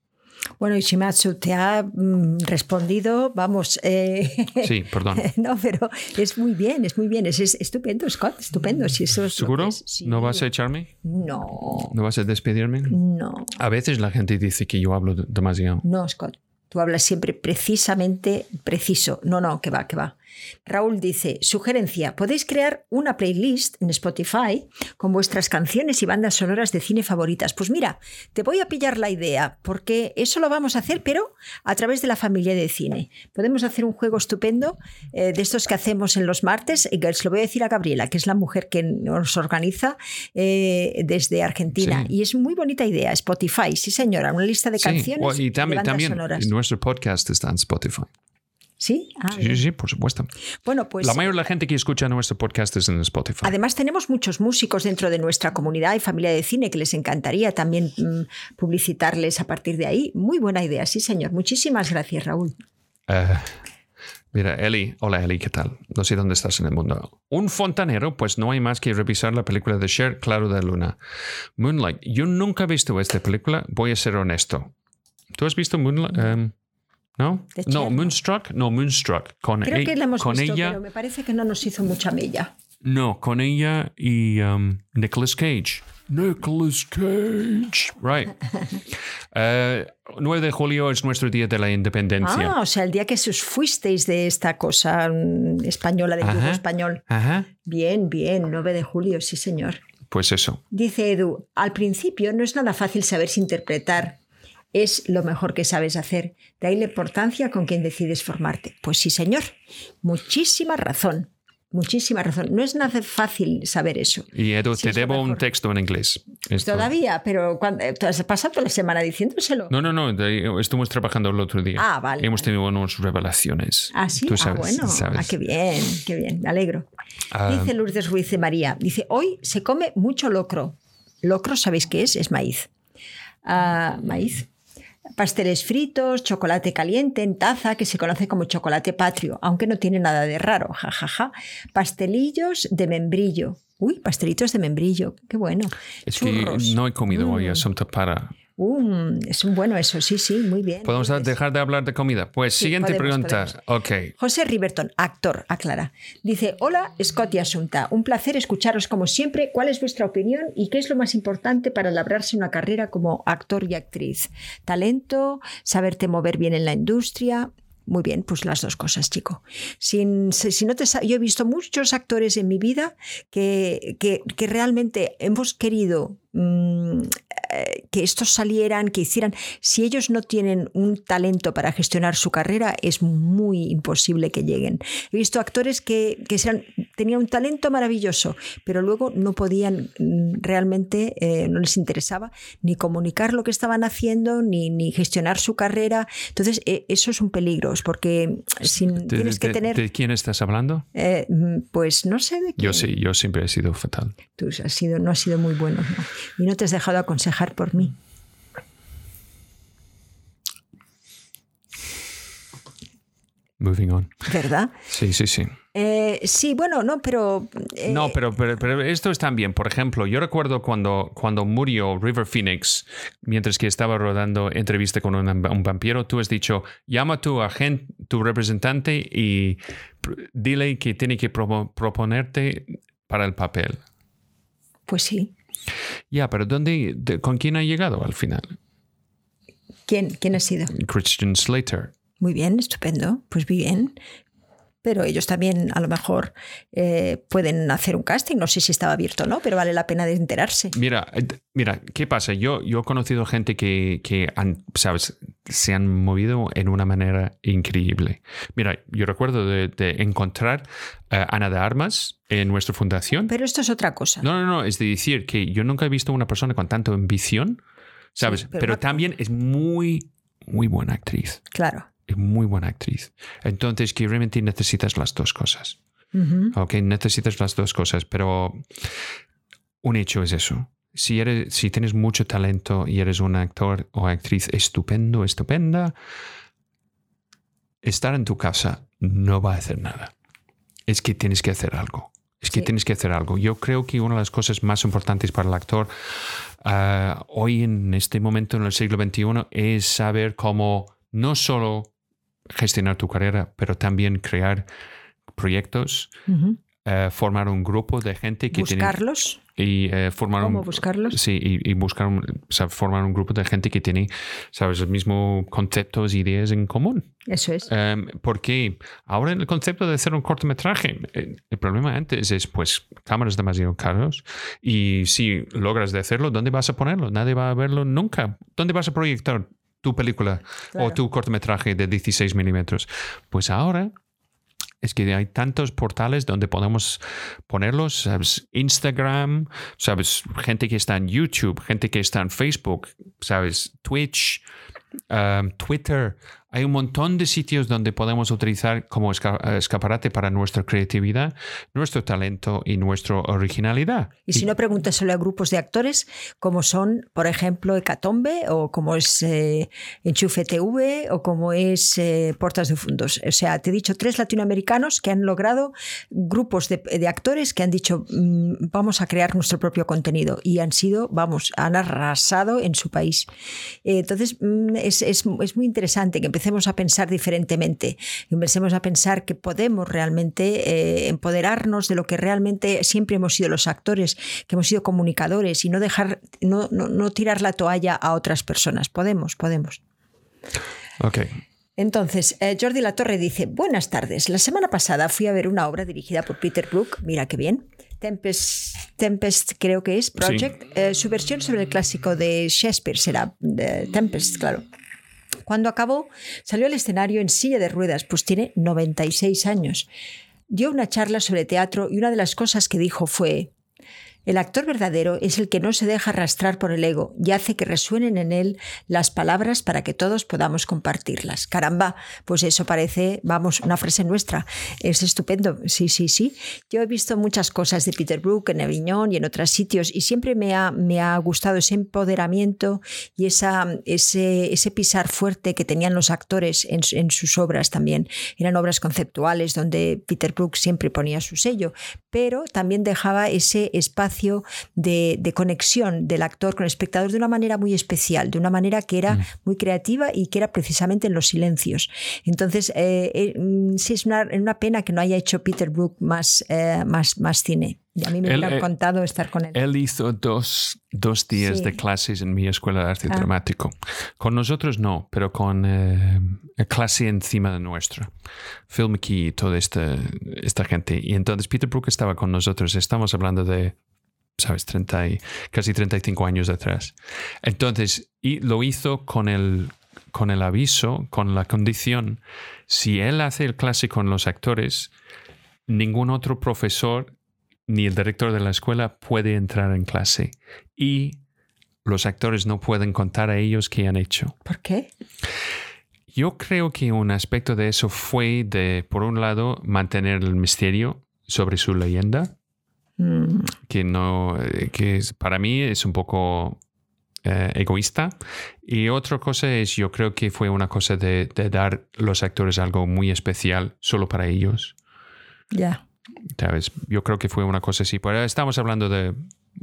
Bueno, Ishimatsu te ha mm, respondido, vamos. Eh, sí, perdón. no, pero es muy bien, es muy bien. Es, estupendo, Scott, estupendo. Si eso ¿Seguro? ¿No vas a echarme? No. ¿No vas a despedirme? No. A veces la gente dice que yo hablo demasiado. No, Scott. Tú hablas siempre precisamente preciso. No, no, que va, que va. Raúl dice, sugerencia, podéis crear una playlist en Spotify con vuestras canciones y bandas sonoras de cine favoritas. Pues mira, te voy a pillar la idea, porque eso lo vamos a hacer, pero a través de la familia de cine. Podemos hacer un juego estupendo eh, de estos que hacemos en los martes, y se lo voy a decir a Gabriela, que es la mujer que nos organiza eh, desde Argentina. Y es muy bonita idea, Spotify, sí señora, una lista de canciones y también, también Nuestro podcast está en Spotify. ¿Sí? Ah, sí, sí, por supuesto. Bueno, pues. La mayoría de la gente que escucha nuestro podcast es en Spotify. Además, tenemos muchos músicos dentro de nuestra comunidad y familia de cine que les encantaría también mm, publicitarles a partir de ahí. Muy buena idea, sí, señor. Muchísimas gracias, Raúl. Eh, mira, Eli, hola Eli, ¿qué tal? No sé dónde estás en el mundo. Un fontanero, pues no hay más que revisar la película de Cher, Claro de Luna. Moonlight. Yo nunca he visto esta película, voy a ser honesto. ¿Tú has visto Moonlight? Em, ¿No? No, Moonstruck. No, Moonstruck. Con, Creo que la hemos con visto, ella. Pero me parece que no nos hizo mucha mella. No, con ella y um, Nicolas Cage. Nicolas Cage. Right. 9 eh, de julio es nuestro día de la independencia. Ah, o sea, el día que os fuisteis de esta cosa mm, española, del grupo español. Ajá. Bien, bien, 9 de julio, sí, señor. Pues eso. Dice Edu, al principio no es nada fácil saber si interpretar es lo mejor que sabes hacer. De ahí la importancia con quien decides formarte. Pues sí, señor. Muchísima razón. Muchísima razón. No es nada fácil saber eso. Y Edu, te debo un texto en inglés. Todavía, pero cuando, has pasado la semana diciéndoselo? No, no, no. Estuvimos trabajando el otro día. Ah, vale. Hemos tenido unas revelaciones. Ah, sí. ah, bueno. Ah, qué bien, qué bien. Me alegro. Ah. dice Lourdes Ruiz de María. Dice, hoy se come mucho locro. Locro, ¿sabéis qué es? Es maíz. Ah, maíz pasteles fritos, chocolate caliente en taza, que se conoce como chocolate patrio, aunque no tiene nada de raro, jajaja. Pastelillos de membrillo. Uy, pastelitos de membrillo, qué bueno. Es que no he comido hoy mm. asunto para Uh, es un bueno eso, sí, sí, muy bien. ¿Podemos dejar de hablar de comida? Pues siguiente pregunta. José Riverton, actor, aclara. Dice, hola Scott y Asunta, un placer escucharos como siempre. ¿Cuál es vuestra opinión y qué es lo más importante para labrarse una carrera como actor y actriz? ¿Talento? ¿Saberte mover bien en la industria? Muy bien, pues las dos cosas, chico. Sin, si no te, yo he visto muchos actores en mi vida que, que, que realmente hemos querido Mm, eh, que estos salieran, que hicieran, si ellos no tienen un talento para gestionar su carrera, es muy imposible que lleguen. He visto actores que, que tenían un talento maravilloso, pero luego no podían mm, realmente, eh, no les interesaba ni comunicar lo que estaban haciendo, ni, ni gestionar su carrera. Entonces, eh, eso es un peligro, porque sin, tienes que tener... ¿De quién estás hablando? Mm, pues no sé de quién. Yo sí, yo siempre he sido fatal. Tú has sido, no has sido muy bueno. ¿no? y no te has dejado aconsejar por mí. Moving on. ¿Verdad? Sí, sí, sí. Eh, sí, bueno, no, pero... Eh, no, pero, pero, esto es también, por ejemplo, yo recuerdo cuando, cuando murió River Phoenix, mientras que estaba rodando entrevista con un, vampiro, tú has dicho, llama a tu agente, tu representante y dile que tiene que proponerte para el papel. Pues sí. Ya, pero ¿dónde, ¿con quién ha llegado al final? ¿Quién, ¿Quién ha sido? Christian Slater. Muy bien, estupendo. Pues bien pero ellos también a lo mejor eh, pueden hacer un casting. No sé si estaba abierto o no, pero vale la pena de enterarse. Mira, eh, mira, ¿qué pasa? Yo, yo he conocido gente que, que han, ¿sabes? Se han movido en una manera increíble. Mira, yo recuerdo de, encontrar a Ana de Armas en nuestra fundación. Pero esto es otra cosa. No, no, no, es de decir que yo nunca he visto una persona con tanta ambición, ¿sabes? pero, también es muy, muy buena actriz. Claro y muy buena actriz. Entonces, que realmente necesitas las dos cosas. Ok, necesitas las dos cosas, pero un hecho es eso. Si, eres, si tienes mucho talento y eres un actor o actriz estupendo, estupenda, estar en tu casa no va a hacer nada. Es que tienes que hacer algo. Es que tienes que hacer algo. Yo creo que una de las cosas más importantes para el actor ah, hoy en este momento en el siglo XXI es saber cómo no solo gestionar tu carrera, pero también crear proyectos, eh, formar un grupo de gente que buscarlos. y eh, formar ¿Cómo buscarlos sí y, buscar un, formar un grupo de gente que tiene sabes los mismos conceptos e ideas en común. Eso es. Em, porque ahora el concepto de hacer un cortometraje eh, el problema antes es pues cámaras demasiado caros y si logras de hacerlo dónde vas a ponerlo nadie va a verlo nunca. Dónde vas a proyectar tu película o tu cortometraje de 16 milímetros pues ahora es que hay tantos portales donde podemos ponerlos, ¿sabes? Instagram, ¿sabes? Gente que está en YouTube, gente que está en Facebook, ¿sabes? Twitch, um, Twitter. Hay un montón de sitios donde podemos utilizar como escaparate para nuestra creatividad, nuestro talento y nuestra originalidad. Y si no, solo a grupos de actores como son, por ejemplo, Hecatombe o como es eh, Enchufe TV o como es eh, Portas de Fundos. O sea, te he dicho tres latinoamericanos que han logrado grupos de, actores que han dicho mm, vamos a crear nuestro propio contenido y han sido, vamos, han arrasado en su país. Eh, entonces, mm, es, es, es muy interesante que empecemos a pensar diferentemente, empecemos a pensar que podemos realmente eh, empoderarnos de lo que realmente siempre hemos sido los actores, que hemos sido comunicadores y no dejar, no, no, tirar la toalla a otras personas. Podemos, podemos. Ok. Entonces, eh, Jordi La Torre dice, buenas tardes. La semana pasada fui a ver una obra dirigida por Peter Brook, mira qué bien. Tempest, Tempest creo que es, Project, eh, su versión sobre el clásico de Shakespeare será Tempest, claro. Cuando acabó, salió al escenario en silla de ruedas, pues tiene 96 años. Dio una charla sobre teatro y una de las cosas que dijo fue, el actor verdadero es el que no se deja arrastrar por el ego y hace que resuenen en él las palabras para que todos podamos compartirlas. Caramba, pues eso parece, vamos, una frase nuestra. Es estupendo. Sí, sí, sí. Yo he visto muchas cosas de Peter Brook en Aviñón y en otros sitios y siempre me ha, me ha gustado ese empoderamiento y esa, ese, ese pisar fuerte que tenían los actores en, en sus obras también. Eran obras conceptuales donde Peter Brook siempre ponía su sello, pero también dejaba ese espacio de, conexión del actor con el espectador de una manera muy especial, de una manera que era mm. muy creativa y que era precisamente en los silencios. Entonces, eh, eh, mm, sí es una, pena que no haya hecho Peter Brook más, eh, más, más cine. Y a mí me hubiera encantado estar con él. Él hizo dos, dos días de clases en mi escuela de arte ah. dramático. Con nosotros no, pero con eh, clase encima de nuestra. Phil McKee y toda esta, esta gente. Y entonces Peter Brook estaba con nosotros. Estamos hablando de ¿sabes? 30 y, casi 35 años atrás. Entonces, y lo hizo con el, con el aviso, con la condición, si él hace el clase con los actores, ningún otro profesor ni el director de la escuela puede entrar en clase. Y los actores no pueden contar a ellos qué han hecho. ¿Por qué? Yo creo que un aspecto de eso fue de, por un lado, mantener el misterio sobre su leyenda Mm. que no, eh, que para mí es un poco eh, egoísta. Y otra cosa es, yo creo que fue una cosa de, dar los actores algo muy especial solo para ellos. Ya. Yo creo que fue una cosa así. Pero estamos hablando de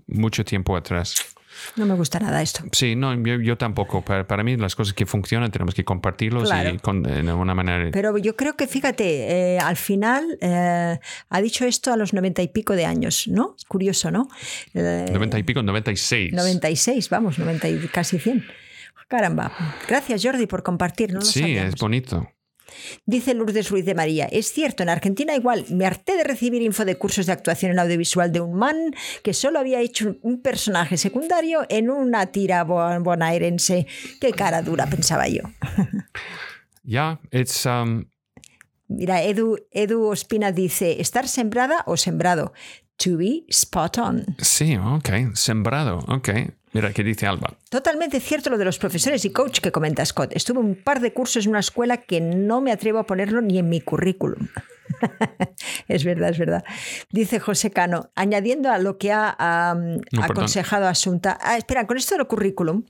mucho tiempo atrás. No me gusta nada esto. Sí, no, yo, tampoco. Para, mí las cosas que funcionan tenemos que compartirlos y con, de alguna manera. Pero yo creo que, fíjate, eh, al final eh, ha dicho esto a los noventa y pico de años, ¿no? Curioso, ¿no? Eh, noventa y pico, noventa y seis. Noventa y seis, vamos, noventa y casi cien. Caramba. Gracias, Jordi, por compartir. ¿no? sí, es bonito. Dice Lourdes Ruiz de María, es cierto, en Argentina igual, me harté de recibir info de cursos de actuación en audiovisual de un man que solo había hecho un personaje secundario en una tira bonaerense. Qué cara dura, pensaba yo. It's... Um, Mira, Edu, Edu Ospina dice, estar sembrada o sembrado. To be spot on. Sí, ok, sembrado, ok. Mira, ¿qué dice Alba? Totalmente cierto lo de los profesores y coach que comenta Scott. Estuve un par de cursos en una escuela que no me atrevo a ponerlo ni en mi currículum. es verdad, es verdad. Dice José Cano, añadiendo a lo que ha aconsejado Asunta. Ah, espera, con esto del currículum,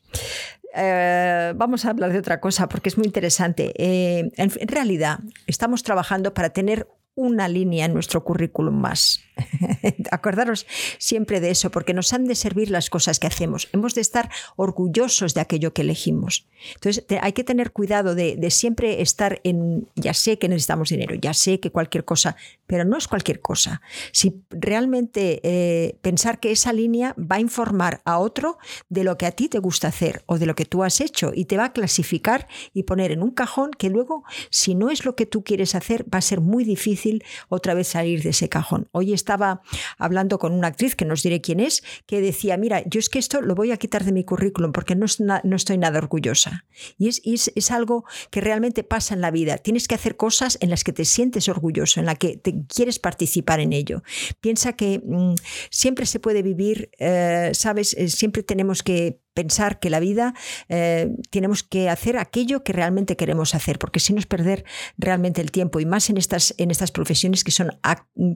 eh, vamos a hablar de otra cosa porque es muy interesante. Eh, en, realidad, estamos trabajando para tener una línea en nuestro currículum más. Acordaros siempre de eso, porque nos han de servir las cosas que hacemos. Hemos de estar orgullosos de aquello que elegimos. Entonces, hay que tener cuidado de, siempre estar en, ya sé que necesitamos dinero, ya sé que cualquier cosa, pero no es cualquier cosa. Si realmente eh, pensar que esa línea va a informar a otro de lo que a ti te gusta hacer o de lo que tú has hecho y te va a clasificar y poner en un cajón que luego, si no es lo que tú quieres hacer, va a ser muy difícil otra vez salir de ese cajón. Hoy estaba hablando con una actriz, que nos diré quién es, que decía, mira, yo es que esto lo voy a quitar de mi currículum porque no, no estoy nada orgullosa. Y, es, es, algo que realmente pasa en la vida. Tienes que hacer cosas en las que te sientes orgulloso, en las que te quieres participar en ello. Piensa que mm, siempre se puede vivir, eh, ¿sabes? Eh, siempre tenemos que pensar que la vida eh, tenemos que hacer aquello que realmente queremos hacer, porque si no es perder realmente el tiempo, y más en estas, en estas profesiones que son,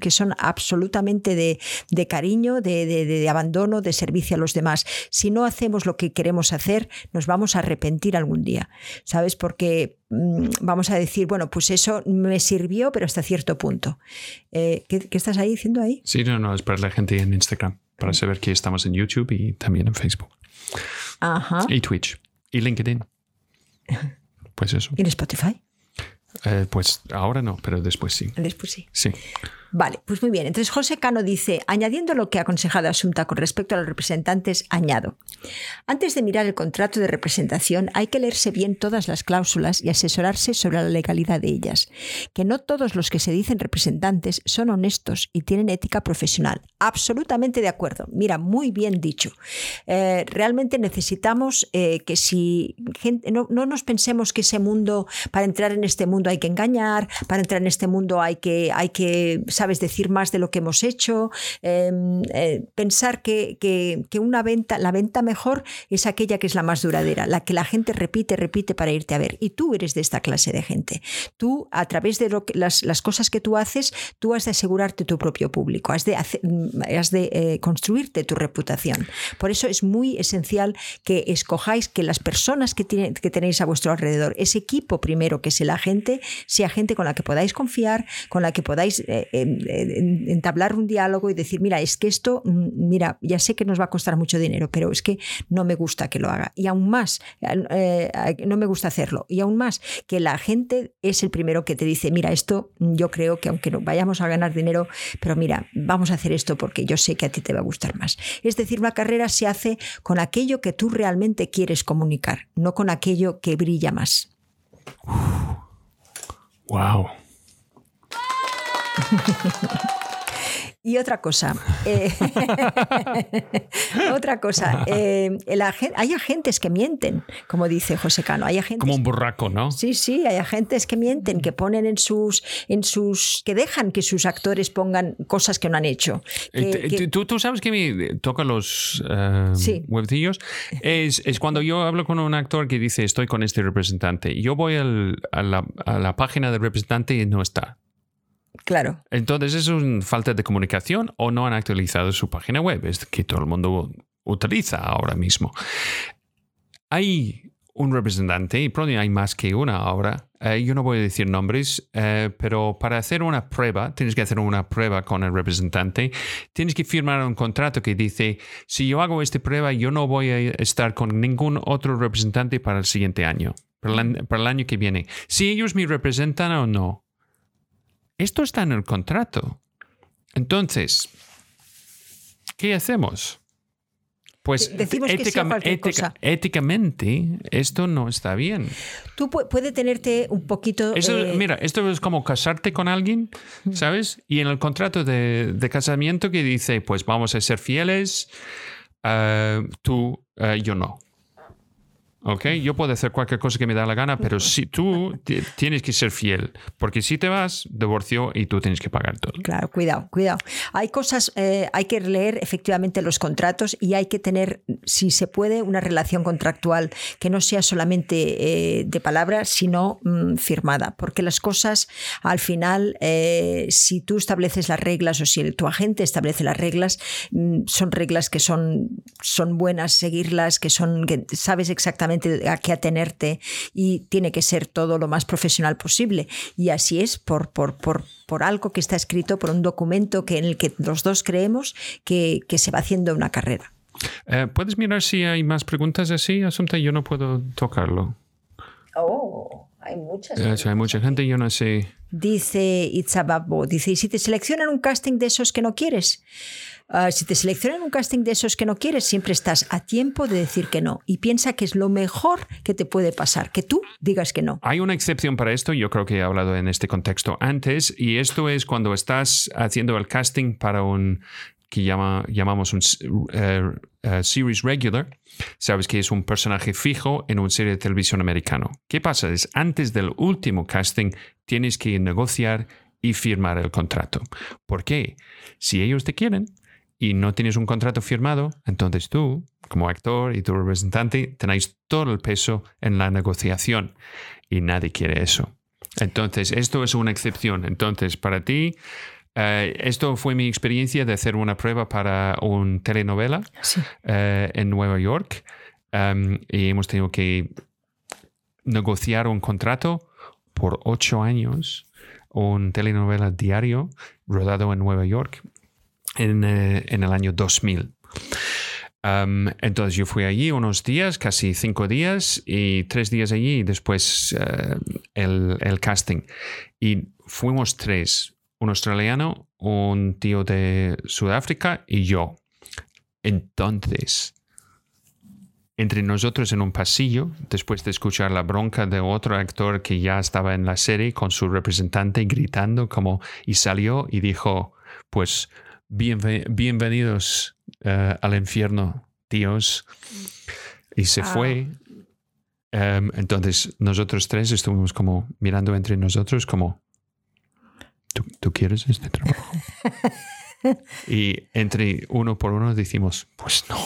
que son absolutamente de, cariño, de, abandono, de servicio a los demás. Si no hacemos lo que queremos hacer, nos vamos a arrepentir algún día, ¿sabes? Porque mm, vamos a decir, bueno, pues eso me sirvió, pero hasta cierto punto. Eh, ¿qué, ¿qué, estás ahí diciendo ahí? Sí, no, no, es para la gente en Instagram, para saber que estamos en YouTube y también en Facebook. Ajá. Y Twitch. Y LinkedIn. Pues eso. ¿Y en Spotify? Eh, pues ahora no, pero después sí. Después sí. Sí. Vale, pues muy bien. Entonces José Cano dice, añadiendo lo que ha aconsejado Asunta con respecto a los representantes, añado, antes de mirar el contrato de representación hay que leerse bien todas las cláusulas y asesorarse sobre la legalidad de ellas, que no todos los que se dicen representantes son honestos y tienen ética profesional. Absolutamente de acuerdo. Mira, muy bien dicho. Eh, realmente necesitamos eh, que si gente, no, no nos pensemos que ese mundo, para entrar en este mundo hay que engañar, para entrar en este mundo hay que, hay que sabes decir más de lo que hemos hecho, em, eh, pensar que, una venta, la venta mejor es aquella que es la más duradera, la que la gente repite, repite para irte a ver. Y tú eres de esta clase de gente. Tú, a través de que, las, cosas que tú haces, tú has de asegurarte tu propio público, has de, mm, has de eh, construirte tu reputación. Por eso es muy esencial que escojáis que las personas que, tienen, que tenéis a vuestro alrededor, ese equipo primero, que es la gente, sea gente con la que podáis confiar, con la que podáis eh, entablar un diálogo y decir, mira, es que esto, mm, mira, ya sé que nos va a costar mucho dinero, pero es que no me gusta que lo haga. Y aún más, eh, no me gusta hacerlo. Y aún más, que la gente es el primero que te dice, mira, esto yo creo que aunque no vayamos a ganar dinero, pero mira, vamos a hacer esto porque yo sé que a ti te va a gustar más. Es decir, una carrera se hace con aquello que tú realmente quieres comunicar, no con aquello que brilla más. Wow. Y otra cosa, eh, otra cosa, eh, hay agentes que mienten, como dice José Cano. Hay agentes, como un burraco, ¿no? Sí, sí, hay agentes que mienten, que ponen en sus, en sus, que dejan que sus actores pongan cosas que no han hecho. Eh, ¿Tú, sabes que me toca los sí. Es, es, cuando yo hablo con un actor que dice estoy con este representante. Yo voy a, la, a la página del representante y no está. Claro. Entonces, ¿es una falta de comunicación o no han actualizado su página web? Es que todo el mundo utiliza ahora mismo. Hay un representante, y probablemente hay más que una ahora. Eh, yo no voy a decir nombres, eh, pero para hacer una prueba, tienes que hacer una prueba con el representante. Tienes que firmar un contrato que dice, si yo hago esta prueba, yo no voy a estar con ningún otro representante para el siguiente año, para el año que viene. Si ellos me representan o no. Esto está en el contrato. Entonces, ¿qué hacemos? Pues éticamente esto no está bien. Tú puede tenerte un poquito... Eh, mira, esto es como casarte con alguien, ¿sabes? Y en el contrato de, casamiento que dice, pues vamos a ser fieles, eh, tú, uh, yo no. ¿Ok? Yo puedo hacer cualquier cosa que me da la gana, pero si tú tienes que ser fiel, porque si te vas, divorcio y tú tienes que pagar todo. Claro, cuidado, cuidado. Hay cosas, eh, hay que leer efectivamente los contratos y hay que tener, si se puede, una relación contractual que no sea solamente eh, de palabras, sino mm, firmada, porque las cosas al final, eh, si tú estableces las reglas o si tu agente establece las reglas, mm, son reglas que son, son buenas seguirlas, que son que sabes exactamente a qué atenerte y tiene que ser todo lo más profesional posible. Y así es por, por, por, por algo que está escrito, por un documento que, en el que los dos creemos que, que se va haciendo una carrera. Eh, ¿Puedes mirar si hay más preguntas así, Asunta? Yo no puedo tocarlo. Oh, hay muchas. Eh, hay mucha gente, yo no sé. Dice Itzababo, dice, ¿y si te seleccionan un casting de esos que no quieres? Ah, si te seleccionan un casting de esos que no quieres, siempre estás a tiempo de decir que no. Y piensa que es lo mejor que te puede pasar, que tú digas que no. Hay una excepción para esto, yo creo que he hablado en este contexto antes, y esto es cuando estás haciendo el casting para un que llama, llamamos un eh, eh, series regular, sabes que es un personaje fijo en una serie de televisión americano. ¿Qué pasa? Es antes del último casting tienes que negociar y firmar el contrato. ¿Por qué? Si ellos te quieren, y no tienes un contrato firmado, entonces tú, como actor y tu representante, tenéis todo el peso en la negociación y nadie quiere eso. Entonces, esto es una excepción. Entonces, para ti, eh, esto fue mi experiencia de hacer una prueba para una telenovela eh, en Nueva York em, y hemos tenido que negociar un contrato por ocho años, un telenovela diario rodado en Nueva York eh, en, el año 2000. entonces yo fui allí unos días, casi cinco días, y tres días allí y después eh, el, casting. Y fuimos tres, un australiano, un tío de Sudáfrica y yo. Entonces, entre nosotros en un pasillo, después de escuchar la bronca de otro actor que ya estaba en la serie con su representante gritando como, y salió y dijo, pues bienvenidos eh, al infierno, tíos. Y se ah. fue. Em, entonces nosotros tres estuvimos como mirando entre nosotros como, ¿tú, quieres este trabajo? y entre uno por uno decimos, pues no.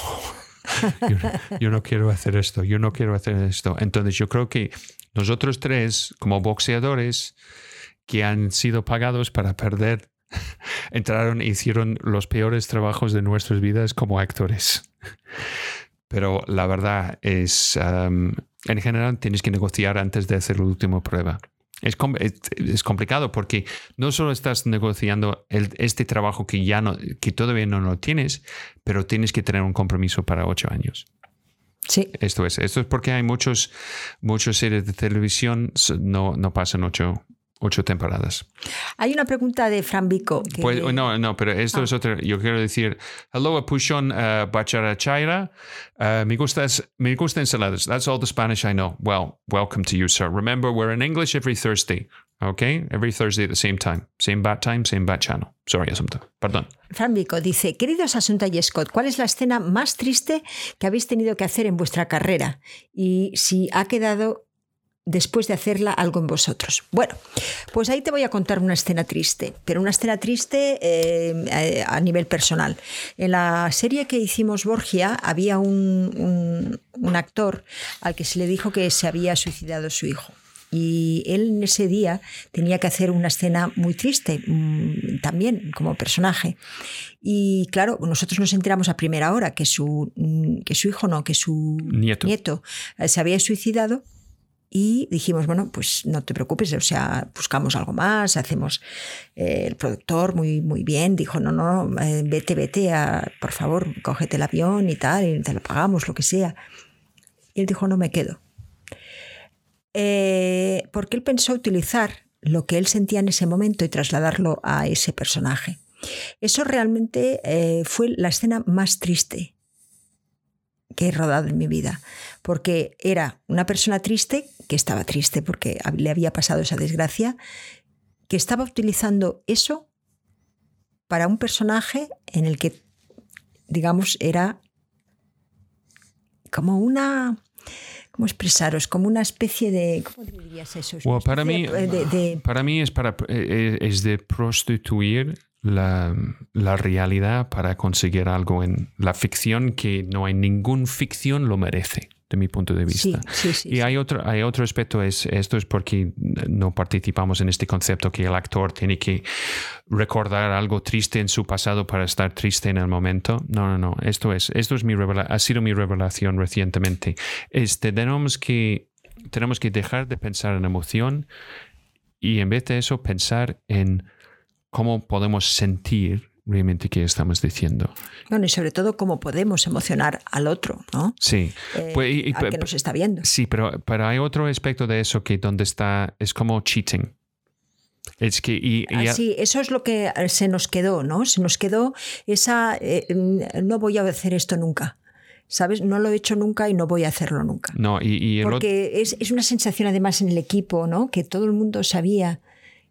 yo, no quiero hacer esto, yo no quiero hacer esto. Entonces yo creo que nosotros tres, como boxeadores que han sido pagados para perder entraron e hicieron los peores trabajos de nuestras vidas como actores. Pero la verdad es, en general, tienes que negociar antes de hacer la última prueba. Es, es, complicado porque no solo estás negociando este trabajo que ya no, que todavía no lo tienes, pero tienes que tener un compromiso para ocho años. Sí. Esto es, esto es porque hay muchos, muchas series de televisión no, no pasan ocho, ocho temporadas. Hay una pregunta de Fran Vico. Pues, no, no, pero esto es ah. otra. Yo quiero decir, hello, pushon uh, bacharachaira. Uh, me, gustas, me gusta ensaladas. That's all the Spanish I know. Well, welcome to you, sir. Remember, we're in English every Thursday. Okay? Every Thursday at the same time. Same bat time, same bat channel. Sorry, Asunta. Perdón. Fran Vico dice, queridos Asunta y Scott, ¿cuál es la escena más triste que habéis tenido que hacer en vuestra carrera? Y si ha quedado después de hacerla algo en vosotros. Bueno, pues ahí te voy a contar una escena triste, pero una escena triste eh, a nivel personal. En la serie que hicimos Borgia había un, actor al que se le dijo que se había suicidado su hijo. Y él en ese día tenía que hacer una escena muy triste, mm, también como personaje. Y claro, nosotros nos enteramos a primera hora que su, mm, que su hijo, no, que su nieto, nieto eh, se había suicidado y dijimos, bueno, pues no te preocupes, o sea, buscamos algo más, hacemos, eh, el productor muy, muy bien, dijo, no, no, eh, vete, vete, a, por favor, cógete el avión y tal, y te lo pagamos, lo que sea. Y él dijo, no me quedo. Eh, porque él pensó utilizar lo que él sentía en ese momento y trasladarlo a ese personaje. Eso realmente fue la escena más triste que he rodado en mi vida, porque era una persona triste, que estaba triste porque le había pasado esa desgracia, que estaba utilizando eso para un personaje en el que, digamos, era como una ¿cómo expresaros? Como una especie de, ¿cómo dirías eso? para, mí, para mí es, para, eh, es de prostituir la, la, realidad para conseguir algo en la ficción que no hay ningún ficción lo merece de mi punto de vista. y hay otro, hay otro aspecto, es, esto es porque no participamos en este concepto que el actor tiene que recordar algo triste en su pasado para estar triste en el momento. No, no, no, esto es, esto es mi ha sido mi revelación recientemente. Este, tenemos que, tenemos que dejar de pensar en emoción y en vez de eso pensar en cómo podemos sentir realmente qué estamos diciendo. Bueno, y sobre todo cómo podemos emocionar al otro, ¿no? Sí. Eh, pues, al que nos está viendo. Sí, pero, pero hay otro aspecto de eso que donde está, es como cheating. Es que y, ah, sí, eso es lo que se nos quedó, ¿no? Se nos quedó esa eh, no voy a hacer esto nunca. ¿Sabes? No lo he hecho nunca y no voy a hacerlo nunca. No, y, Porque es, es, una sensación además en el equipo, ¿no? Que todo el mundo sabía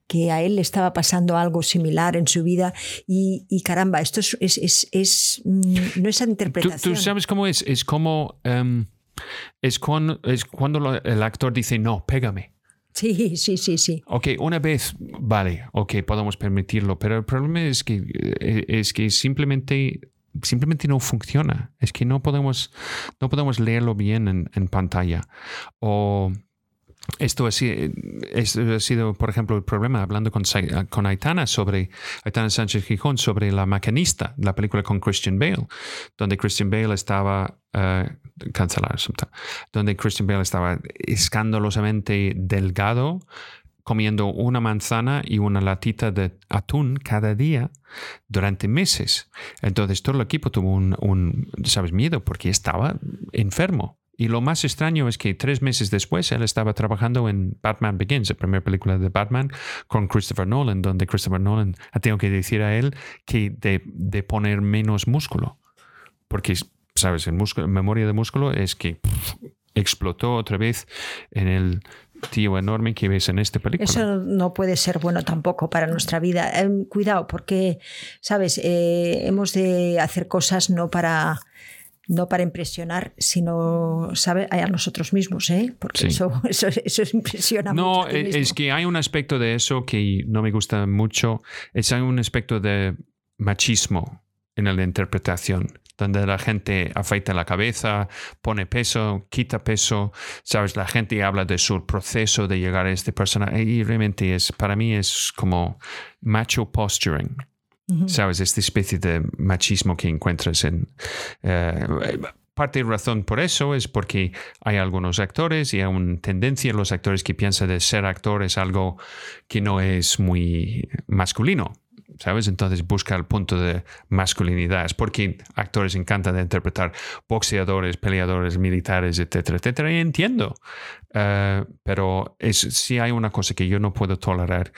que a él le estaba pasando algo similar en su vida y, caramba, esto es, es, es, mm, no es interpretación. ¿Tú, sabes cómo es, es como em, es, cuando, es cuando el actor dice no, pégame. Sí, sí, sí, sí. Ok, una vez, vale, ok, podemos permitirlo, pero el problema es que, eh, es que simplemente simplemente no funciona. Es que no podemos, no podemos leerlo bien en, en pantalla. O esto ha, sido, por ejemplo, el problema hablando con, Aitana sobre Aitana Sánchez Gijón sobre La Maquinista, la película con Christian Bale, donde Christian Bale estaba uh, donde Christian Bale estaba escandalosamente delgado, comiendo una manzana y una latita de atún cada día durante meses. Entonces todo el equipo tuvo un, un ¿sabes? miedo porque estaba enfermo. Y lo más extraño es que tres meses después él estaba trabajando en Batman Begins, la primera película de Batman, con Christopher Nolan, donde Christopher Nolan ha tenido que decir a él que de, poner menos músculo. Porque, ¿sabes? El músculo, memoria de músculo es que explotó otra vez en el tío enorme que ves en esta película. Eso no puede ser bueno tampoco para nuestra vida. Eh, cuidado, porque, ¿sabes? Eh, hemos de hacer cosas no para no para impresionar, sino sabe, a nosotros mismos, ¿eh? porque eso, eso, eso, impresiona no, mucho. No, es que hay un aspecto de eso que no me gusta mucho, es hay un aspecto de machismo en la interpretación, donde la gente afeita la cabeza, pone peso, quita peso, sabes, la gente habla de su proceso de llegar a este personaje y realmente es, para mí es como macho posturing. ¿Sabes? Esta especie de machismo que encuentras en... Eh, parte de razón por eso es porque hay algunos actores y hay una tendencia en los actores que piensan de ser actor es algo que no es muy masculino. ¿Sabes? Entonces busca el punto de masculinidad. Es porque actores encantan de interpretar boxeadores, peleadores, militares, etcétera, etcétera. Y entiendo. Eh, pero es, hay una cosa que yo no puedo tolerar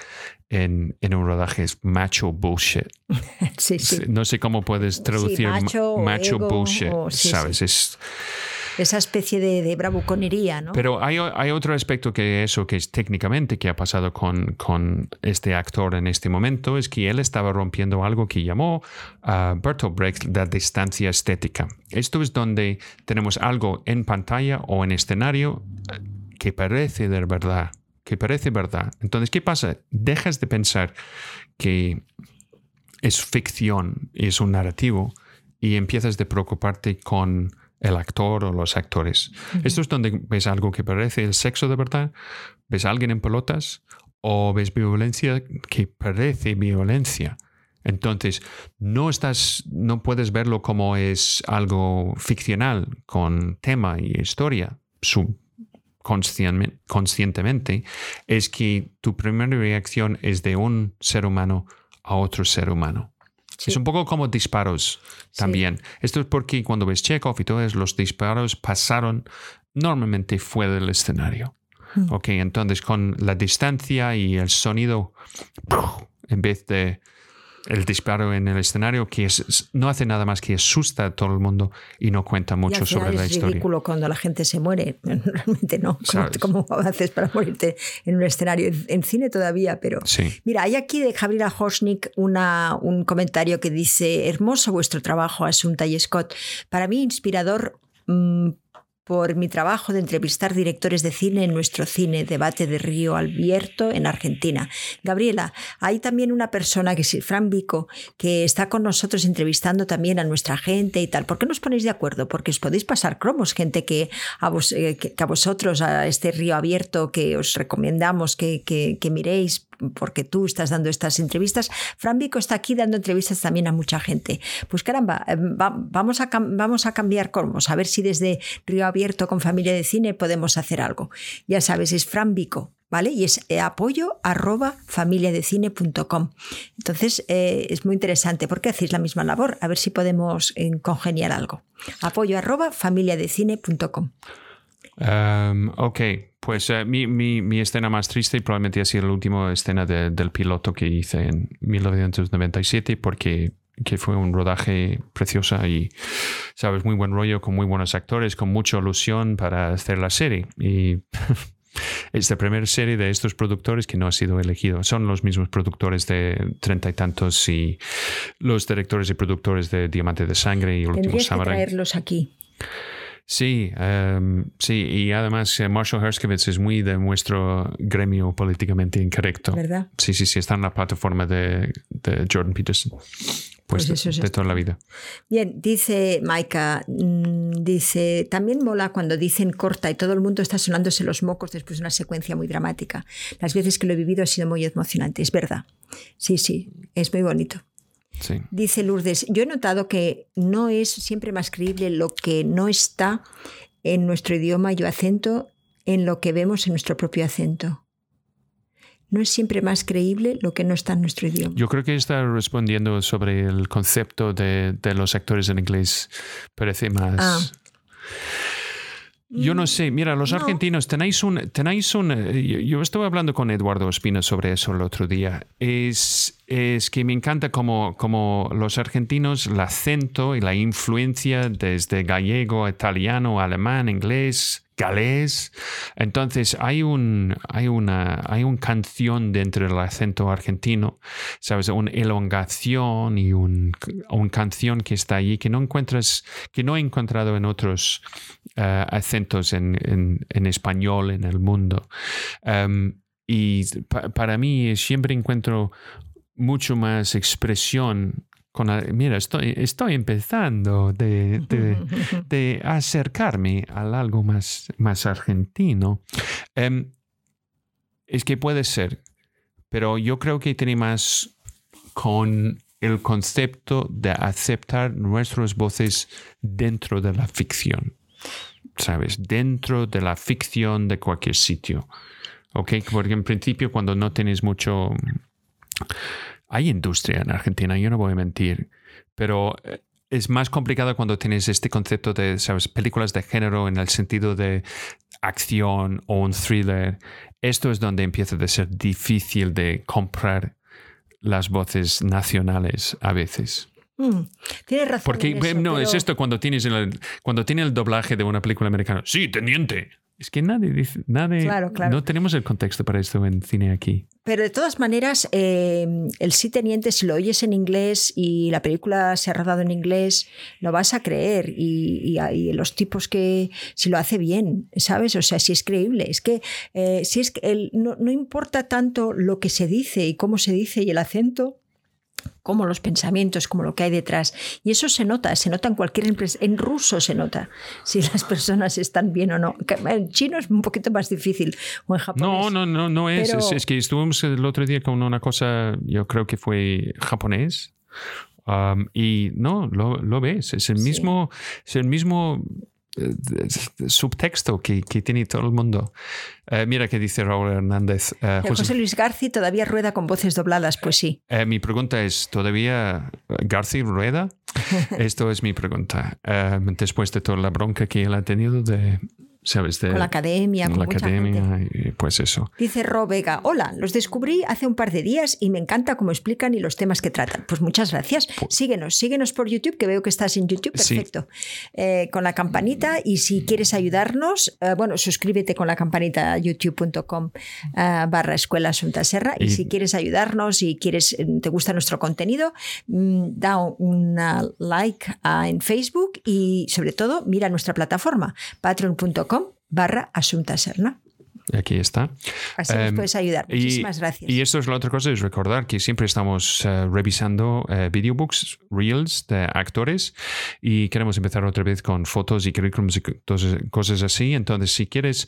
en, en, un rodaje es macho bullshit. Sí, sí. No sé cómo puedes traducir macho, macho bullshit, ¿sabes? Es, esa especie de, de, bravuconería, ¿no? Pero hay, hay, otro aspecto que eso, que es técnicamente que ha pasado con, con, este actor en este momento, es que él estaba rompiendo algo que llamó uh, Bertolt Brecht la distancia estética. Esto es donde tenemos algo en pantalla o en escenario que parece de verdad que parece verdad. Entonces, ¿qué pasa? Dejas de pensar que es ficción, es un narrativo, y empiezas de preocuparte con el actor o los actores. Esto es donde ves algo que parece el sexo de verdad, ves a alguien en pelotas o ves violencia que parece violencia. Entonces, no estás, no puedes verlo como es algo ficcional con tema y historia. Su conscientemente es que tu primera reacción es de un ser humano a otro ser humano. Es un poco como disparos también. Esto es porque cuando ves Chekhov y todos los disparos pasaron normalmente fuera del escenario. Mm. Ok, entonces con la distancia y el sonido, en vez de el disparo en el escenario que es, no hace nada más que asusta a todo el mundo y no cuenta mucho sobre la historia. Es ridículo cuando la gente se muere, realmente no. ¿Cómo, haces para morirte en un escenario? En, cine todavía, pero... Mira, hay aquí de Gabriela Horsnick una, un comentario que dice, hermoso vuestro trabajo, Asunta y Scott. Para mí inspirador... Por mi trabajo de entrevistar directores de cine en nuestro cine Debate de Río Abierto en Argentina. Gabriela, hay también una persona que es Fran Vico, que está con nosotros entrevistando también a nuestra gente y tal. ¿Por qué no os ponéis de acuerdo? Porque os podéis pasar cromos, gente que a, eh, vosotros, a este Río Abierto, que os recomendamos que miréis porque tú estás dando estas entrevistas. Fran Vico está aquí dando entrevistas también a mucha gente. Pues caramba, eh, vamos a, vamos a cambiar cromos, a ver si desde Río Abierto con Familia de Cine podemos hacer algo. Ya sabes, es Fran Vico. ¿Vale? Y es eh, apoyo arroba familiadecine.com. Entonces eh, es muy interesante porque hacéis la misma labor, a ver si podemos congeniar algo. Apoyo arroba familiadecine.com. Um, ok, pues eh, mi, mi, mi, escena más triste probablemente ha sido la última escena del piloto que hice en 1997 porque que fue un rodaje precioso y, sabes, muy buen rollo, con muy buenos actores, con mucha ilusión para hacer la serie. Y es la primera serie de estos productores que no ha sido elegido. Son los mismos productores de Treinta y Tantos y los directores y productores de Diamante de Sangre y El Último Samurai. traerlos aquí. Sí, em, sí, y además eh, Marshall Herskovitz es muy de nuestro gremio políticamente incorrecto. ¿Verdad? Sí, sí, sí, está en la plataforma de, Jordan Peterson. Pues, pues de, toda la vida. Bien, dice Maika, mm, dice, también mola cuando dicen corta y todo el mundo está sonándose los mocos después de una secuencia muy dramática. Las veces que lo he vivido ha sido muy emocionante, es verdad. Sí, sí, es muy bonito. Dice Lourdes, yo he notado que no es siempre más creíble lo que no está en nuestro idioma y acento en lo que vemos en nuestro propio acento. No es siempre más creíble lo que no está en nuestro idioma. Yo creo que está respondiendo sobre el concepto de, los actores en inglés. Parece más... Ah. Yo no sé, mira, los argentinos tenéis un, tenéis un, eh, yo estuve hablando con Eduardo Espina sobre eso el otro día. Es, es que me encanta como, como los argentinos, el acento y la influencia desde gallego, italiano, alemán, inglés, galés. Entonces hay un hay una hay canción dentro del acento argentino, sabes, una elongación y un, canción que está allí que no encuentras que no he encontrado en otros eh, acentos en, en, español en el mundo. Em, y para mí siempre encuentro mucho más expresión mira, estoy, estoy empezando de, de, acercarme a algo más, más argentino. Em, es que puede ser, pero yo creo que tiene más con el concepto de aceptar nuestras voces dentro de la ficción, ¿sabes? Dentro de la ficción de cualquier sitio. ¿Ok? Porque en principio cuando no tienes mucho hay industria en Argentina, yo no voy a mentir, pero eh, es más complicado cuando tienes este concepto de, ¿sabes? Películas de género en el sentido de acción o un thriller. Esto es donde empieza a ser difícil de comprar las voces nacionales a veces. Mm, tienes razón. Porque no, es esto cuando tienes el, cuando tiene el doblaje de una película americana. Sí, teniente. Es que nadie dice, nadie, no tenemos el contexto para esto en cine aquí. Pero de todas maneras, eh, el sí teniente, si lo oyes en inglés y la película se ha rodado en inglés, lo vas a creer. Y, y, los tipos que, si lo hace bien, ¿sabes? O sea, si es creíble. Es que eh, si es que el, no, no importa tanto lo que se dice y cómo se dice y el acento, como los pensamientos, como lo que hay detrás. Y eso se nota, se nota en cualquier empresa. En ruso se nota si las personas están bien o no. En chino es un poquito más difícil, o en japonés. No, no, no, no es. es. que estuvimos el otro día con una cosa, yo creo que fue japonés. Um, y no, lo, lo, ves, es el mismo, es el mismo subtexto que, que, tiene todo el mundo. Eh, mira qué dice Raúl Hernández. Eh, José, Luis García todavía rueda con voces dobladas, pues sí. Eh, mi pregunta es, ¿todavía García rueda? Esto es mi pregunta. después de toda la bronca que él ha tenido de, ¿sabes? con la academia, con, la mucha academia, gente. y pues eso. Dice Ro Vega, hola, los descubrí hace un par de días y me encanta cómo explican y los temas que tratan. Pues muchas gracias. Síguenos, síguenos por YouTube, que veo que estás en YouTube, Sí. perfecto. Eh, con la campanita y si quieres ayudarnos, eh, bueno, suscríbete con la campanita youtube.com eh, barra escuela Asunta Serra y, Y- si quieres ayudarnos y quieres, eh, te gusta nuestro contenido, mm, da una like ah, en Facebook y sobre todo mira nuestra plataforma patreon.com barra Asunta Serna. Aquí está. Así nos Em, puedes ayudar. y- Muchísimas gracias. Y esto es la otra cosa, es recordar que siempre estamos eh, revisando eh, videobooks, reels de actores y queremos empezar otra vez con fotos y currículums y co- cosas, así. Entonces, si quieres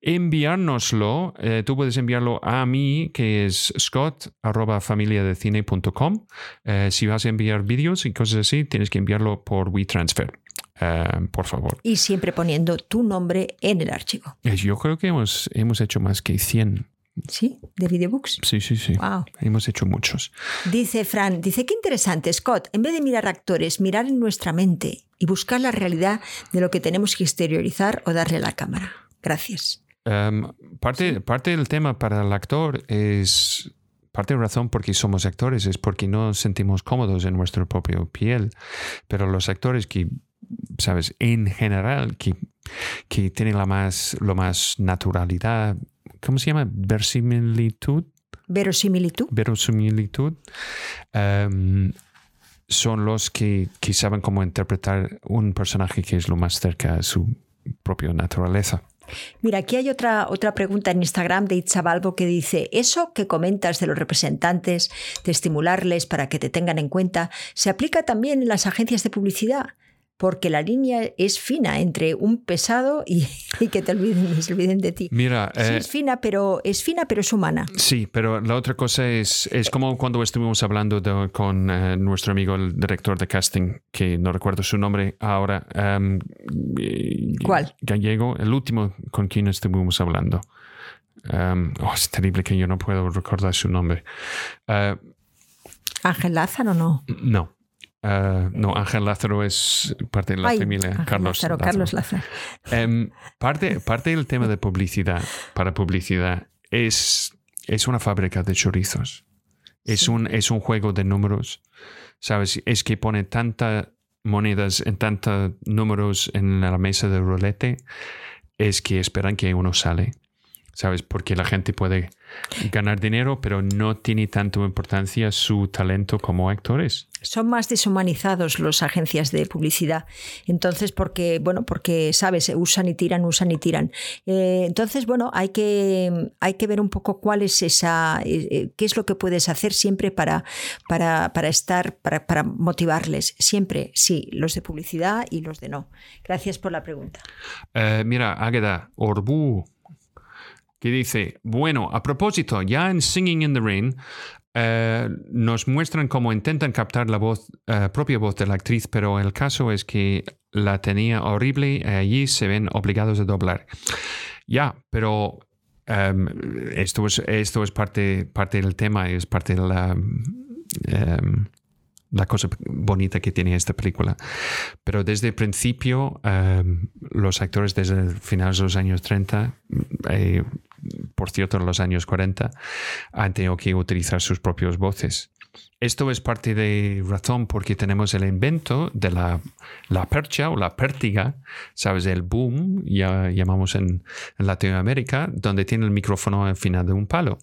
enviárnoslo, eh, tú puedes enviarlo a mí, que es scott arroba familiadecine.com. Eh, si vas a enviar vídeos y cosas así, tienes que enviarlo por WeTransfer. Eh, por favor. y siempre poniendo tu nombre en el archivo. Eh, Yo creo que hemos, hemos hecho más que 100. ¿Sí? De videobooks. Sí, sí, sí. Wow. Hemos hecho muchos. Dice Fran, dice, qué interesante, Scott, en vez de mirar actores, mirar en nuestra mente y buscar la realidad de lo que tenemos que exteriorizar o darle a la cámara. Gracias. Um, parte, parte del tema para el actor es. Parte de razón por qué somos actores es porque no nos sentimos cómodos en nuestra propia piel. Pero los actores que, sabes, en general, que, que tienen la más, lo más naturalidad, ¿cómo se llama? Versimilitud. Verosimilitud. verosimilitud em, son los que, que saben cómo interpretar un personaje que es lo más cerca a su propia naturaleza. Mira, aquí hay otra, otra pregunta en Instagram de Itzabalbo que dice, eso que comentas de los representantes, de estimularles para que te tengan en cuenta, ¿se aplica también en las agencias de publicidad? Porque la línea es fina entre un pesado y, y que te olviden, se olviden de ti. Mira, Sí, eh, es fina, pero es fina, pero es humana. sí, pero la otra cosa es, es como cuando estuvimos hablando de- con eh, nuestro amigo, el director de casting, que no recuerdo su nombre ahora. em, ¿Cuál? Gallego, el último con quien estuvimos hablando. Em, oh, es terrible que yo no puedo recordar su nombre. Eh, Ángel Lázaro, no. No. Eh, no, Ángel Lázaro es parte de la Ay, familia Ángel Carlos Lázaro, Lázaro. Carlos Lázaro. Em, parte, parte del tema de publicidad para publicidad es, es una fábrica de chorizos. Es, Sí. un, es un juego de números. ¿Sabes? Es que pone tantas monedas en tantos números en la mesa de rolete. Es que esperan que uno sale. ¿Sabes? Porque la gente puede ganar dinero, pero no tiene tanto importancia su talento como actores. Son más deshumanizados las agencias de publicidad. Entonces, porque, bueno, porque, sabes, usan y tiran, usan y tiran. Eh, entonces, bueno, hay que, hay que ver un poco cuál es esa, eh, eh, qué es lo que puedes hacer siempre para, para, para estar, para, para motivarles. Siempre, sí, los de publicidad y los de no. Gracias por la pregunta. Eh, mira, Águeda Orbu, que dice, bueno, a propósito, ya en Singing in the Rain eh, nos muestran cómo intentan captar la voz, eh, propia voz de la actriz, pero el caso es que la tenía horrible y allí se ven obligados a doblar. Ya, pero em, esto es, esto es parte, parte del tema, es parte de la... em, la cosa bonita que tiene esta película. Pero desde el principio, em, los actores desde finales de los años 30, eh, por cierto, en los años 40, han tenido que utilizar sus propias voces. Esto es parte de razón porque tenemos el invento de la, la percha o la pértiga, ¿sabes? El boom, ya llamamos en, en Latinoamérica, donde tiene el micrófono al final de un palo.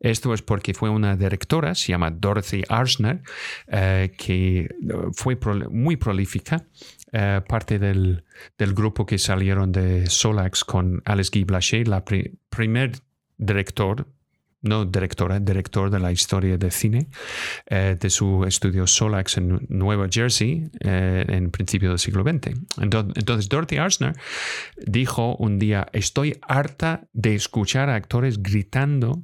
Esto es porque fue una directora, se llama Dorothy Arzner, eh, que fue prol- muy prolífica, eh, parte del, del grupo que salieron de Solax con Alice Guy Blaché, la pri- primer director, no directora, director de la historia de cine eh, de su estudio Solax en Nueva Jersey eh, en principio del siglo XX. Entonces, entonces Dorothy Arzner dijo un día, estoy harta de escuchar a actores gritando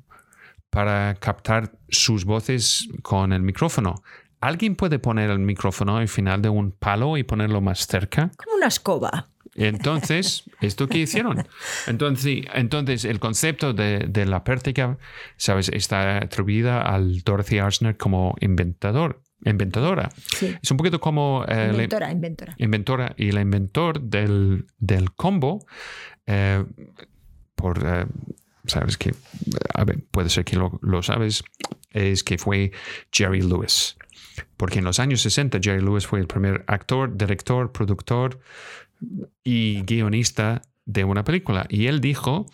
para captar sus voces con el micrófono. ¿Alguien puede poner el micrófono al final de un palo y ponerlo más cerca? Como una escoba. Entonces, ¿esto qué hicieron? Entonces, entonces el concepto de, de la pértiga, ¿sabes? Está atribuida al Dorothy Arzner como inventador, inventadora. Sí. Es un poquito como... eh, la- Inventora, inventora. inventora y el inventor del, del combo eh, por, eh, sabes que, a ver, puede ser que lo, lo sabes, es que fue Jerry Lewis. Porque en los años 60 Jerry Lewis fue el primer actor, director, productor y guionista de una película. Y él dijo,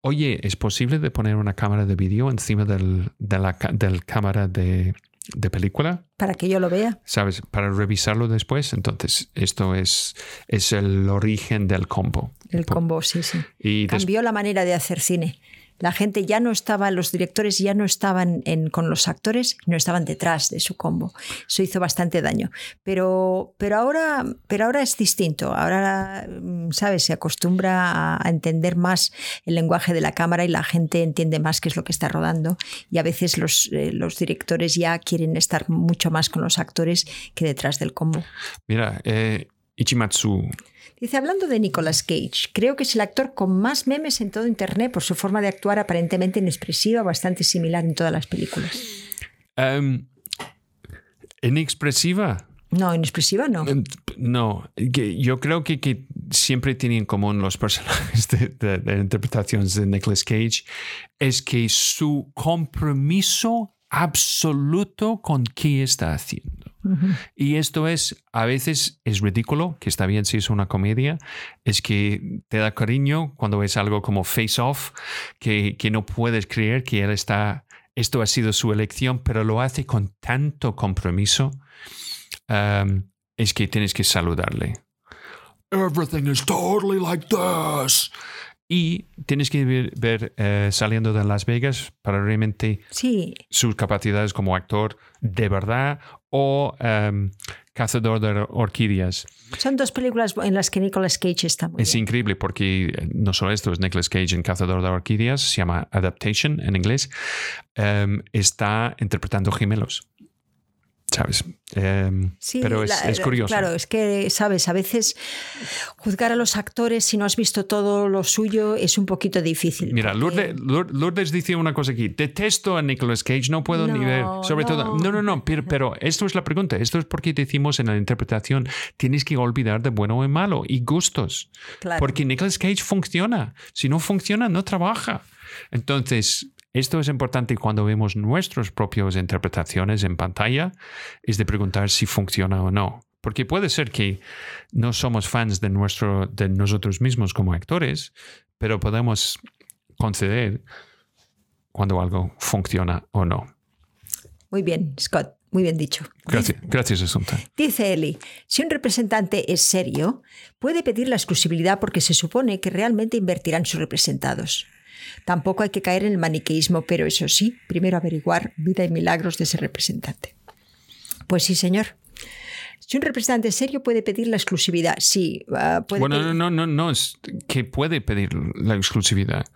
oye, ¿es posible de poner una cámara de vídeo encima del, de la ca- del cámara de, de película? Para que yo lo vea. ¿Sabes? Para revisarlo después. Entonces, esto es, es el origen del combo. El combo, sí, sí. Y Cambió la manera de hacer cine. La gente ya no estaba, los directores ya no estaban con los actores, no estaban detrás de su combo. Eso hizo bastante daño. Pero, pero, ahora, pero ahora es distinto. Ahora, mm, ¿sabes? Se acostumbra a, entender más el lenguaje de la cámara y la gente entiende más qué es lo que está rodando. Y a veces los, eh, directores ya quieren estar mucho más con los actores que detrás del combo. mira, eh, Ichimatsu, Dice, hablando de Nicolas Cage, creo que es el actor con más memes en todo Internet por su forma de actuar aparentemente inexpresiva, bastante similar en todas las películas. em, inexpresiva. No, inexpresiva no. Eh, No, yo creo que, que siempre tienen en común los personajes de, de- de interpretaciones de Nicolas Cage es que su compromiso absoluto con qué está haciendo. Y esto es, a veces es ridículo, que está bien si es una comedia, es que te da cariño cuando es algo como Face Off, que, que no puedes creer que él está, esto ha sido su elección, pero lo hace con tanto compromiso, um, es que tienes que saludarle. Everything is totally like this. Y tienes que ver, ver, eh, saliendo de Las Vegas para realmente Sí, sus capacidades como actor de verdad o em, cazador de orquídeas. son dos películas en las que Nicolas Cage está muy Es bien. increíble porque eh, no solo esto es Nicolas Cage en Cazador de Orquídeas, se llama Adaptation en inglés, em, está interpretando gemelos. ¿Sabes? Em, Sí, pero es, la- es curioso. Claro, es que, sabes, a veces juzgar a los actores si no has visto todo lo suyo es un poquito difícil. Mira, porque- Lourdes, Lour- Lourdes dice una cosa aquí. Detesto a Nicolas Cage, no puedo ni No, ver. Sobre todo, no. no, no, no, pero, pero esto es la pregunta. Esto es porque decimos en la interpretación, tienes que olvidar de bueno y malo y gustos. Claro. Porque Nicolas Cage funciona. Si no funciona, no trabaja. Entonces, esto es importante cuando vemos nuestras propias interpretaciones en pantalla, es de preguntar si funciona o no. Porque puede ser que no somos fans de, nuestro, de nosotros mismos como actores, pero podemos conceder cuando algo funciona o no. Muy bien, Scott, muy bien dicho. Gracias, gracias Asunta. Dice Eli, si un representante es serio, puede pedir la exclusividad porque se supone que realmente invertirán sus representados. Tampoco hay que caer en el maniqueísmo, pero eso sí, primero averiguar vida y milagros de ese representante. Pues sí, señor. Si un representante serio puede pedir la exclusividad, sí, ah, puede Bueno, pedir- no, no, no, no es que puede pedir la exclusividad.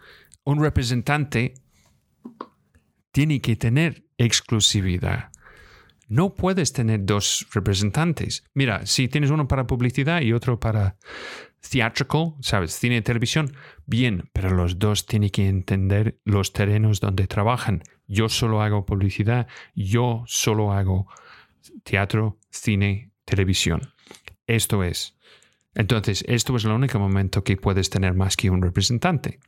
Un representante tiene que tener exclusividad. No puedes tener dos representantes. Mira, si tienes uno para publicidad y otro para theatrical, ¿sabes? Cine y televisión, bien, pero los dos tienen que entender los terrenos donde trabajan. Yo solo hago publicidad, yo solo hago teatro, cine, televisión. Esto es. Entonces, esto es el único momento que puedes tener más que un representante.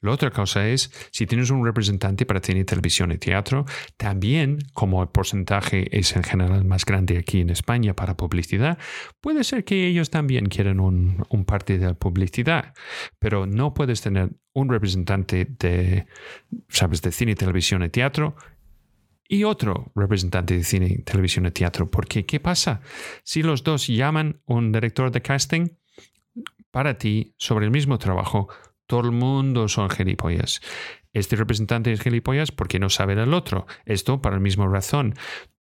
La otra cosa es, si tienes un representante para cine, televisión y teatro, también, como el porcentaje es en general más grande aquí en España para publicidad, puede ser que ellos también quieran un, un parte de publicidad, pero no puedes tener un representante de, sabes, de cine, televisión y teatro y otro representante de cine, televisión y teatro. Porque, ¿qué pasa? Si los dos llaman un director de casting para ti sobre el mismo trabajo, todo el mundo son gilipollas. Este representante es gilipollas porque no sabe del otro. Esto para la misma razón.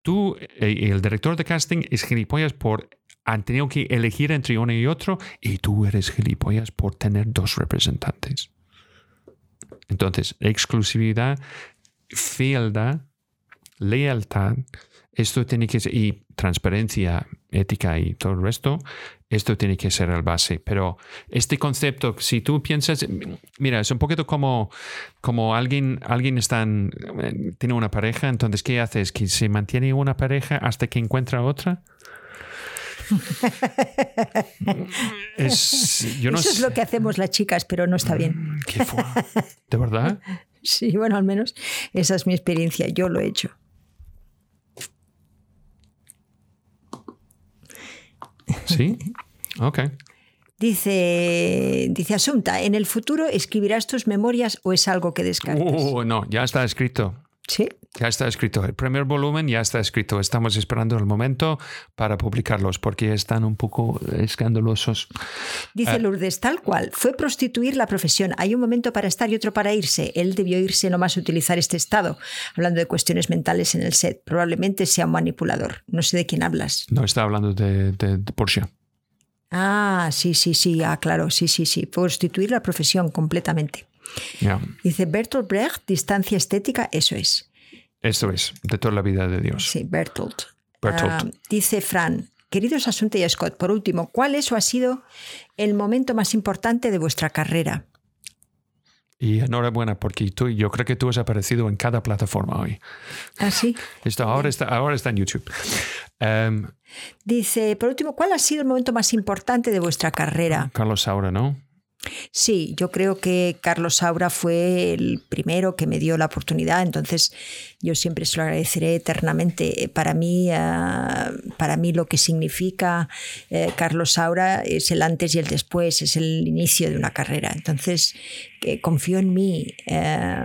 Tú, eh, el director de casting, es gilipollas por han tenido que elegir entre uno y otro y tú eres gilipollas por tener dos representantes. Entonces, exclusividad, fealdad, lealtad, esto tiene que ser, y transparencia, ética y todo el resto, esto tiene que ser el base. Pero este concepto, si tú piensas, mira, es un poquito como, como alguien, alguien está en- tiene una pareja, entonces, ¿qué haces? ¿Que se mantiene una pareja hasta que encuentra otra? Es, yo no Eso es lo que hacemos las chicas, pero no está bien. Mm, qué fu- ¿De verdad? Sí, bueno, al menos esa es mi experiencia. Yo lo he hecho. ¿Sí? Ok. Dice, dice Asunta, ¿en el futuro escribirás tus memorias o es algo que descartas? Uh, no, ya está escrito. Sí. Ya está escrito. El primer volumen ya está escrito. Estamos esperando el momento para publicarlos porque están un poco escandalosos. Dice Ah. Lourdes, tal cual, fue prostituir la profesión. Hay un momento para estar y otro para irse. Él debió irse nomás utilizar este estado, hablando de cuestiones mentales en el set. Probablemente sea un manipulador. No sé de quién hablas. No está hablando de, de, de Porsche. Ah, sí, sí, sí, ah, claro, sí, sí, sí. Prostituir la profesión completamente. Dice Bertolt Brecht, distancia estética, eso es. Esto es, de toda la vida de Dios. Sí, Bertolt. Bertolt. Ah, dice Fran, queridos Asunta y Scott, por último, ¿cuál es o ha sido el momento más importante de vuestra carrera? Y enhorabuena porque tú, yo creo que tú has aparecido en cada plataforma hoy. Ah, sí. Esto ahora está, ahora está en YouTube. Em, Dice, por último, ¿cuál ha sido el momento más importante de vuestra carrera? Carlos Saura, ¿no? Sí, yo creo que Carlos Saura fue el primero que me dio la oportunidad, entonces yo siempre se lo agradeceré eternamente. Para mí, ah, para mí lo que significa eh, Carlos Saura es el antes y el después, es el inicio de una carrera. Entonces, que confío en mí, eh,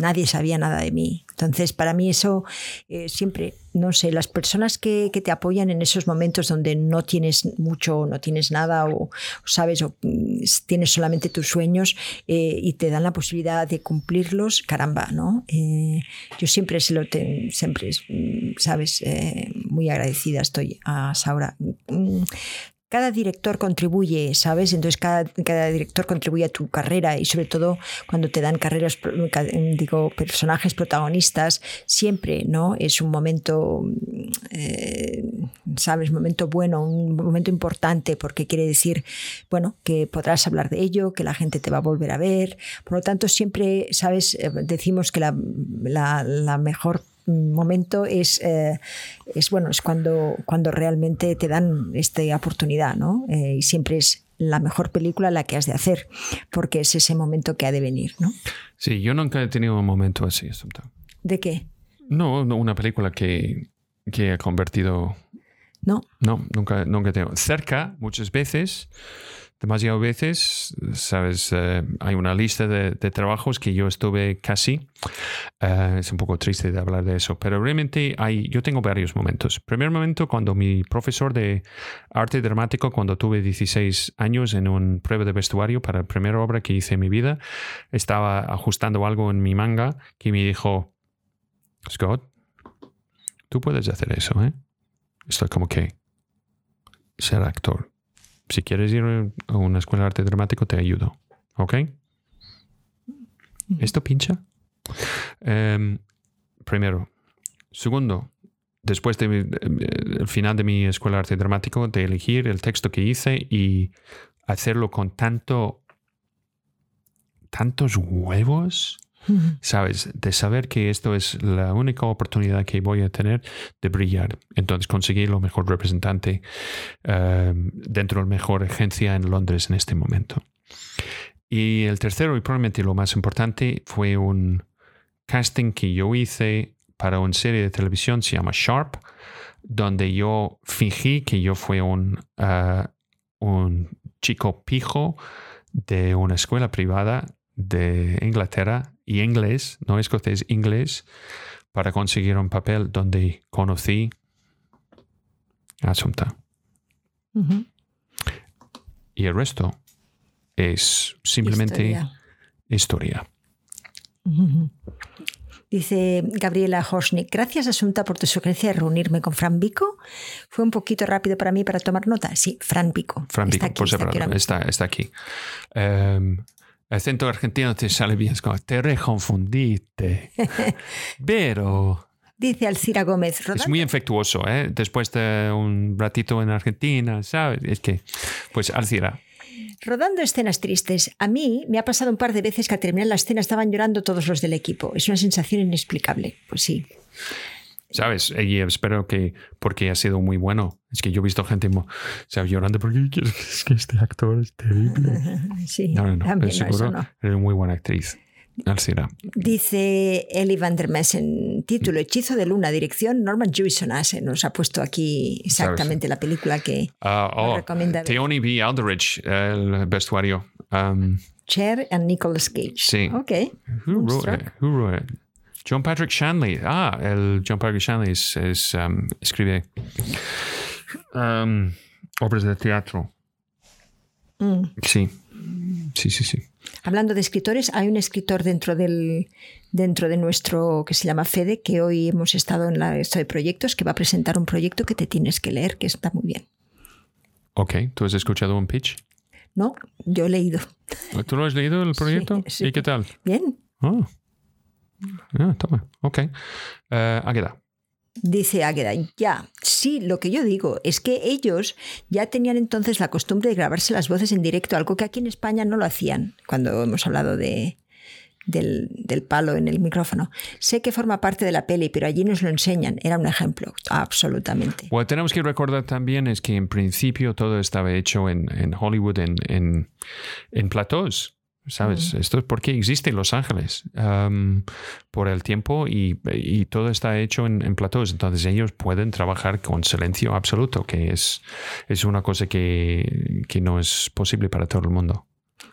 nadie sabía nada de mí. Entonces, para mí eso eh, siempre, no sé, las personas que, que te apoyan en esos momentos donde no tienes mucho, no tienes nada o, sabes, o mm, tienes solamente tus sueños eh, y te dan la posibilidad de cumplirlos, caramba, ¿no? Eh, yo siempre se lo siempre, mm, sabes, Eh, muy agradecida estoy a Saura. Cada director contribuye, ¿sabes? Entonces cada, director contribuye a tu carrera y sobre todo cuando te dan carreras, digo, personajes protagonistas, siempre, ¿no? Es un momento, eh, ¿sabes? Momento bueno, un momento importante porque quiere decir, bueno, que podrás hablar de ello, que la gente te va a volver a ver. Por lo tanto, siempre, ¿sabes? Eh, Decimos que la, la- la mejor momento es, eh, es bueno es cuando cuando realmente te dan esta oportunidad no Eh, y siempre es la mejor película la que has de hacer porque es ese momento que ha de venir no Sí, yo nunca he tenido un momento así. De qué No, no una película que, que ha convertido no No, nunca, nunca tengo. Cerca, muchas veces, demasiadas veces, sabes, eh, hay una lista de, de trabajos que yo estuve casi. Eh, es un poco triste de hablar de eso, pero realmente hay, yo tengo varios momentos. Primer momento, cuando mi profesor de arte dramático, cuando tuve 16 años en una prueba de vestuario para la primera obra que hice en mi vida, estaba ajustando algo en mi manga que me dijo, Scott, tú puedes hacer eso, ¿eh? Estoy como que ser actor. Si quieres ir a una escuela de arte dramático, te ayudo. ¿Ok? ¿Esto pincha? Em, primero. Segundo, después del final de mi escuela de arte dramático, de elegir el texto que hice y hacerlo con tanto tantos huevos, ¿sabes? De saber que esto es la única oportunidad que voy a tener de brillar. Entonces conseguí lo mejor representante eh, dentro de la mejor agencia en Londres en este momento. Y el tercero y probablemente lo más importante fue un casting que yo hice para una serie de televisión, se llama Sharp, donde yo fingí que yo fui un, uh, un chico pijo de una escuela privada de Inglaterra y inglés, no escocés, inglés, para conseguir un papel donde conocí a Asunta. Uh -huh. Y el resto es simplemente historia. historia. Uh -huh. Dice Gabriela Horsnick, gracias Asunta por tu sugerencia de reunirme con Fran Vico. Fue un poquito rápido para mí para tomar nota. Sí, Fran Vico. Fran Vico, por separado, está, está, aquí. Um, acento argentino te sale bien, es como, te reconfundiste. Pero... Dice Alcira Gómez. Es muy infectuoso, ¿eh? Después de un ratito en Argentina, ¿sabes? Es que, pues Alcira, Rodando escenas tristes. A mí me ha pasado un par de veces que al terminar la escena estaban llorando todos los del equipo. Es una sensación inexplicable. Pues sí. ¿Sabes? Y espero que, porque ha sido muy bueno. Es que yo he visto gente llorando porque es que este actor es terrible. Sí, no, no, no, también, pero seguro no. es muy buena actriz. Alcira. Dice Ellie Van der Messen, título Hechizo de Luna, dirección Norman Jewison. Ah, nos ha puesto aquí exactamente la película que Ah, oh, recomienda. Theoni B. Aldrich, el vestuario. Um, Cher and Nicolas Cage. Sí. Ok. who, wrote it? Who wrote it? John Patrick Shanley. Ah, el John Patrick Shanley es, es, um, escribe um, obras de teatro. Mm. Sí. Sí, sí, sí. Hablando de escritores, hay un escritor dentro del dentro de nuestro que se llama Fede, que hoy hemos estado en la esto de proyectos, que va a presentar un proyecto que te tienes que leer, que está muy bien. Ok, ¿tú has escuchado un pitch? ¿No? Yo he leído. ¿Tú lo has leído el proyecto? sí. ¿Y qué tal? Bien. Oh. Ah, toma. Ok. Eh, Águeda. Dice Águeda, ya, sí, lo que yo digo es que ellos ya tenían entonces la costumbre de grabarse las voces en directo, algo que aquí en España no lo hacían, cuando hemos hablado de, del, del palo en el micrófono. Sé que forma parte de la peli, pero allí nos lo enseñan, era un ejemplo, absolutamente. Bueno, tenemos que recordar también es que en principio todo estaba hecho en, en Hollywood, en, en, en platós. ¿Sabes? Esto es porque existe Los Ángeles um, por el tiempo y, y todo está hecho en, en platós. Entonces ellos pueden trabajar con silencio absoluto, que es, es una cosa que, que no es posible para todo el mundo.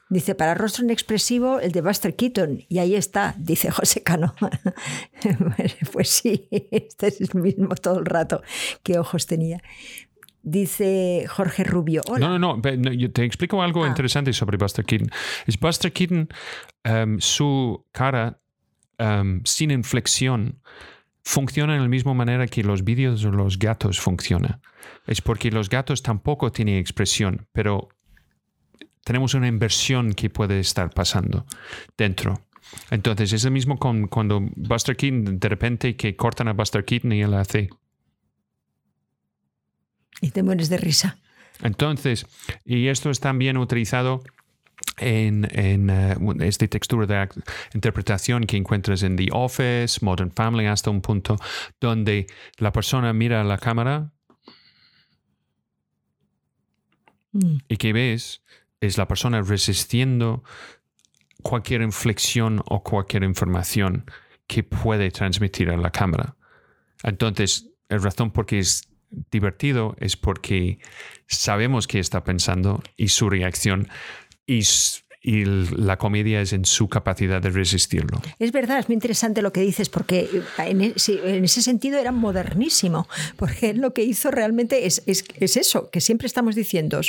Dice, para rostro inexpresivo, el de Buster Keaton. Y ahí está, dice José Cano. pues sí, este es el mismo todo el rato. Qué ojos tenía. Dice Jorge Rubio. Hola. No, no, no, yo te explico algo Ah. interesante sobre Buster Keaton. Es Buster Keaton, um, su cara um, sin inflexión funciona de la misma manera que los vídeos de los gatos funcionan. Es porque los gatos tampoco tienen expresión, pero tenemos una inversión que puede estar pasando dentro. Entonces es lo mismo con cuando Buster Keaton, de repente que cortan a Buster Keaton y él hace Y te mueres de risa. Entonces, y esto es también utilizado en, en eh, esta textura de ac- interpretación que encuentras en The Office, Modern Family, hasta un punto donde la persona mira a la cámara Mm. y que ves es la persona resistiendo cualquier inflexión o cualquier información que puede transmitir a la cámara. Entonces, la razón por qué es divertido es porque sabemos qué está pensando y su reacción y, y la comedia es en su capacidad de resistirlo. Es verdad, es muy interesante lo que dices, porque en, e- en ese sentido era modernísimo, porque lo que hizo realmente es, es- es eso, que siempre estamos diciendo,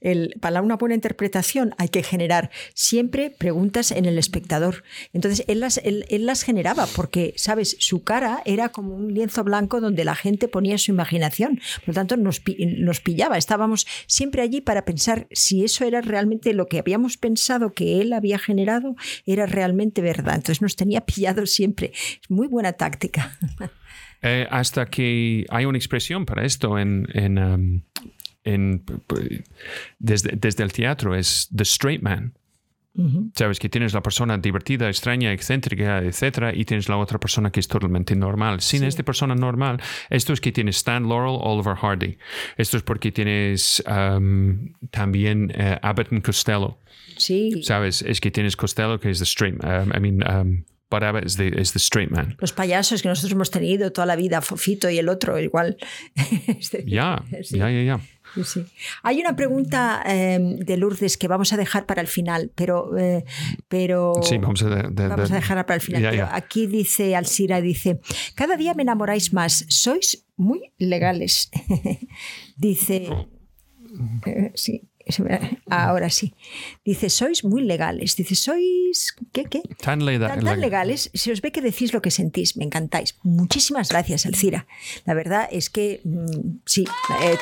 el, para una buena interpretación hay que generar siempre preguntas en el espectador. Entonces, él las, él, él las generaba, porque, ¿sabes? Su cara era como un lienzo blanco donde la gente ponía su imaginación, por lo tanto nos, nos pillaba, estábamos siempre allí para pensar si eso era realmente lo que habíamos pensado que él había generado, era realmente verdad. Entonces nos tenía pillado siempre. Muy buena táctica. Eh, hasta que hay una expresión para esto en, en, um, desde, desde el teatro, es the straight man. Sabes que tienes la persona divertida, extraña, excéntrica, etcétera, y tienes la otra persona que es totalmente normal. Sin esta persona normal, esto es que tienes Stan Laurel, Oliver Hardy. Esto es porque tienes um, también eh, Abbott and Costello. Sí. Sabes, es que tienes Costello que es the straight, um, I mean, um, Bud Abbott is the, is the straight man. Los payasos que nosotros hemos tenido toda la vida, Fofito y el otro, igual. Es decir, Ya, sí. ya, ya, ya. Sí. Hay una pregunta eh, de Lourdes que vamos a dejar para el final, pero, eh, pero Sí, vamos a, de- de- vamos a de- dejarla para el final. Aquí dice Alcira, dice, cada día me enamoráis más, sois muy legales. dice, Oh. eh, sí, ahora sí. Dice, sois muy legales. Dice, sois, ¿qué, qué? Tan, tan legales, se os ve que decís lo que sentís, me encantáis. Muchísimas gracias, Alcira. La verdad es que mm, sí, eh,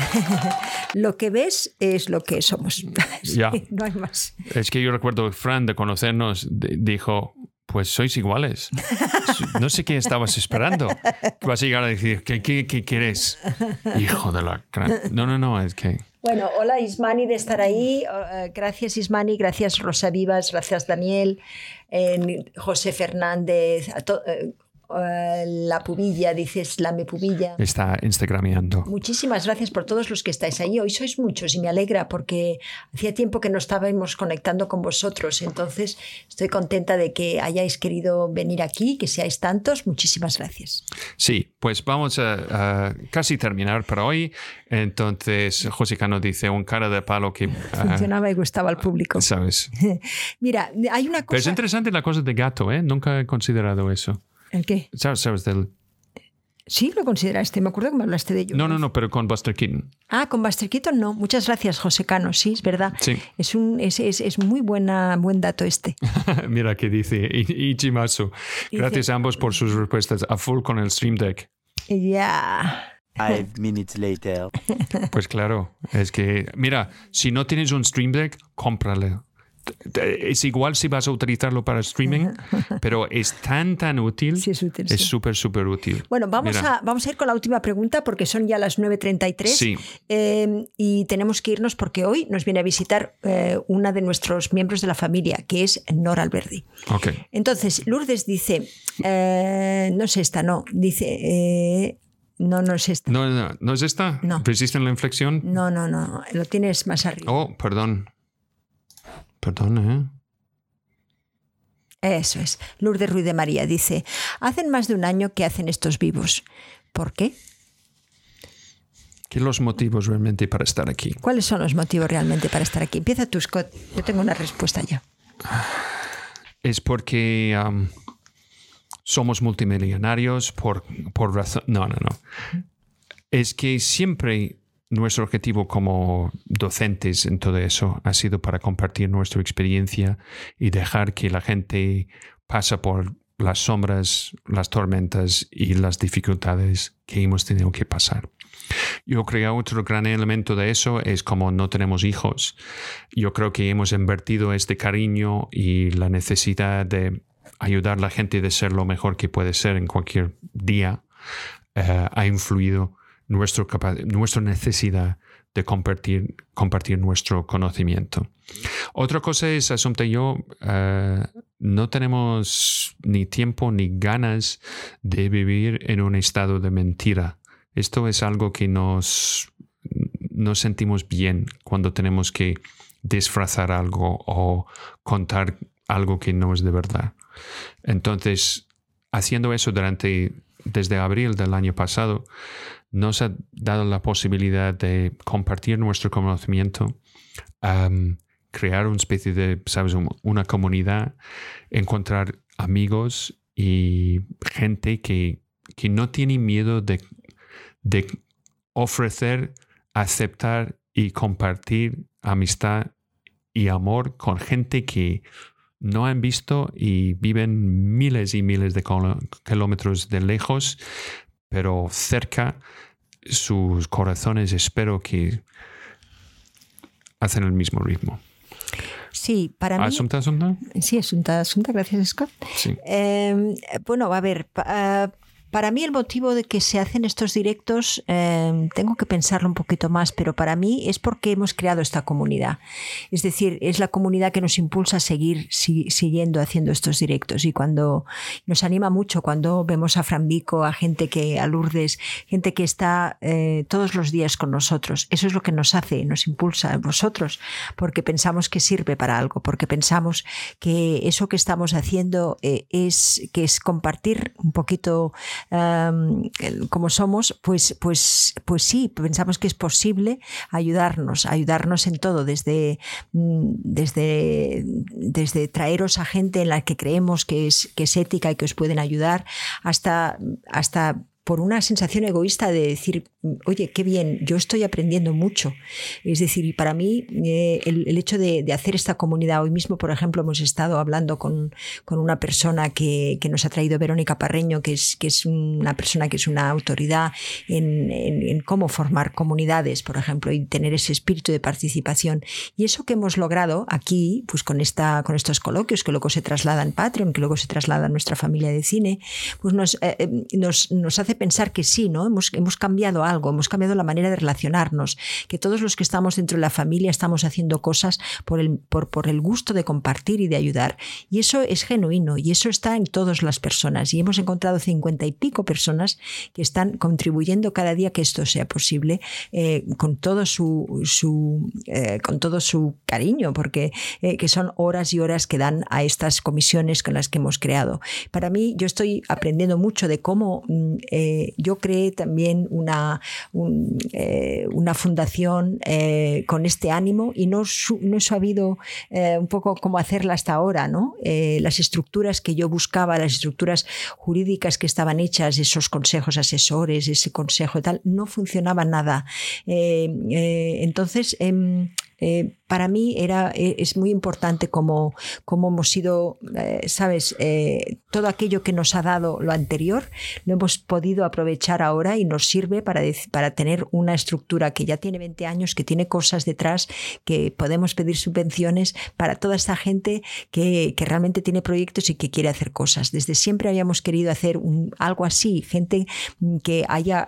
lo que ves es lo que somos. Ya. no hay más. Es que yo recuerdo Fran de conocernos di- dijo, pues sois iguales. No sé qué estabas esperando. Vas a llegar a decir, ¿qué, qué, qué quieres? Hijo de la... gran-". No, no, no, es que... Bueno, hola Ismani de estar ahí. Eh, Gracias Ismani, gracias Rosa Vivas, gracias Daniel, eh, José Fernández, a to- eh, la pubilla, dices la me pubilla. Está instagrameando. Muchísimas gracias por todos los que estáis ahí. Hoy sois muchos y me alegra porque hacía tiempo que no estábamos conectando con vosotros. Entonces estoy contenta de que hayáis querido venir aquí, que seáis tantos. Muchísimas gracias. Sí, pues vamos a, casi terminar para hoy. Entonces José Cano dice un cara de palo que... Ah, Funcionaba y gustaba al público. ¿Sabes? Mira, hay una cosa... Pero es interesante la cosa de gato, ¿eh? Nunca he considerado eso. ¿El qué? ¿Sabes, sabes del... Sí, lo consideraste. Me acuerdo que me hablaste de ello. No, no, no, pero con Buster Keaton. Ah, con Buster Keaton no. Muchas gracias, José Cano. Sí, es verdad. Sí. Es un es, es, es muy buena, buen dato este. Mira qué dice Ichimasu. Gracias a ambos por sus respuestas. A full con el Stream Deck. Ya. Five minutes later. Pues claro, es que, mira, si no tienes un Stream Deck, cómprale es igual si vas a utilizarlo para streaming, pero es tan, tan útil. Sí, es útil. Es súper, súper útil. Bueno, vamos a, vamos a ir con la última pregunta porque son ya las 9.33 sí. eh, y tenemos que irnos porque hoy nos viene a visitar eh, una de nuestros miembros de la familia, que es Nora Alberdi. Okay. Entonces, Lourdes dice, eh, no es esta, no, dice... no, no es esta. No, no, ¿no es esta? No. ¿Persiste en la inflexión? No, no, no. Lo tienes más arriba. Oh, perdón. Perdón, ¿eh? Eso es. Lourdes Ruiz de María dice, hacen más de un año que hacen estos vivos. ¿Por qué? ¿Qué son los motivos realmente para estar aquí? ¿Cuáles son los motivos realmente para estar aquí? Empieza tú, Scott. Yo tengo una respuesta ya. Es porque um, somos multimillonarios por, por razón... No, no, no. Es que siempre nuestro objetivo como docentes en todo eso ha sido para compartir nuestra experiencia y dejar que la gente pase por las sombras, las tormentas y las dificultades que hemos tenido que pasar. Yo creo que otro gran elemento de eso es como no tenemos hijos. Yo creo que hemos invertido este cariño y la necesidad de ayudar a la gente de ser lo mejor que puede ser en cualquier día uh, ha influido nuestro nuestra necesidad de compartir, compartir nuestro conocimiento. Otra cosa es, Asunta yo, uh, no tenemos ni tiempo ni ganas de vivir en un estado de mentira. Esto es algo que nos, nos sentimos bien cuando tenemos que disfrazar algo o contar algo que no es de verdad. Entonces, haciendo eso durante desde abril del año pasado, nos ha dado la posibilidad de compartir nuestro conocimiento, crear una especie de, ¿sabes?, una comunidad, encontrar amigos y gente que, que no tiene miedo de, de ofrecer, aceptar y compartir amistad y amor con gente que no han visto y viven miles y miles de kilómetros de lejos, pero cerca sus corazones espero que hacen el mismo ritmo. Sí, para mí. ¿Asunta, asunta? Sí, asunta, asunta, gracias, Scott. Sí. Eh, bueno, a ver, para mí el motivo de que se hacen estos directos, eh, tengo que pensarlo un poquito más, pero para mí es porque hemos creado esta comunidad. Es decir, es la comunidad que nos impulsa a seguir si, siguiendo haciendo estos directos y cuando nos anima mucho cuando vemos a Frambico, a gente que, a Lourdes, gente que está eh, todos los días con nosotros. Eso es lo que nos hace, nos impulsa a vosotros, porque pensamos que sirve para algo, porque pensamos que eso que estamos haciendo eh, es, que es compartir un poquito como somos, pues, pues, pues sí, pensamos que es posible ayudarnos, ayudarnos en todo, desde, desde, desde traeros a gente en la que creemos que es, que es ética y que os pueden ayudar, hasta, hasta por una sensación egoísta de decir, oye, qué bien, yo estoy aprendiendo mucho. Es decir, para mí eh, el, el, hecho de, de, hacer esta comunidad, hoy mismo, por ejemplo, hemos estado hablando con, con una persona que, que, nos ha traído Verónica Parreño, que es, que es una persona que es una autoridad en, en, en, cómo formar comunidades, por ejemplo, y tener ese espíritu de participación. Y eso que hemos logrado aquí, pues con, esta, con estos coloquios, que luego se trasladan Patreon, que luego se traslada a nuestra familia de cine, pues nos, eh, nos, nos hace pensar que sí, ¿no? Hemos, hemos cambiado algo hemos cambiado la manera de relacionarnos, que todos los que estamos dentro de la familia estamos haciendo cosas por el, por, por el gusto de compartir y de ayudar. Y eso es genuino y eso está en todas las personas. Y hemos encontrado cincuenta y pico personas que están contribuyendo cada día que esto sea posible eh, con todo su, su eh, con todo su cariño, porque eh, que son horas y horas que dan a estas comisiones con las que hemos creado. Para mí, yo estoy aprendiendo mucho de cómo mm, yo creé también una, una fundación con este ánimo y no, no he sabido un poco cómo hacerla hasta ahora, ¿no? las estructuras que yo buscaba, las estructuras jurídicas que estaban hechas, esos consejos asesores, ese consejo y tal, no funcionaba nada. Eh, eh, entonces, em, eh, para mí era, e, es muy importante como, como hemos sido, eh, sabes, eh, todo aquello que nos ha dado lo anterior, lo hemos podido aprovechar ahora y nos sirve para, para tener una estructura que ya tiene 20 años, que tiene cosas detrás, que podemos pedir subvenciones para toda esta gente que, que realmente tiene proyectos y que quiere hacer cosas. Desde siempre habíamos querido hacer un, algo así, gente que haya,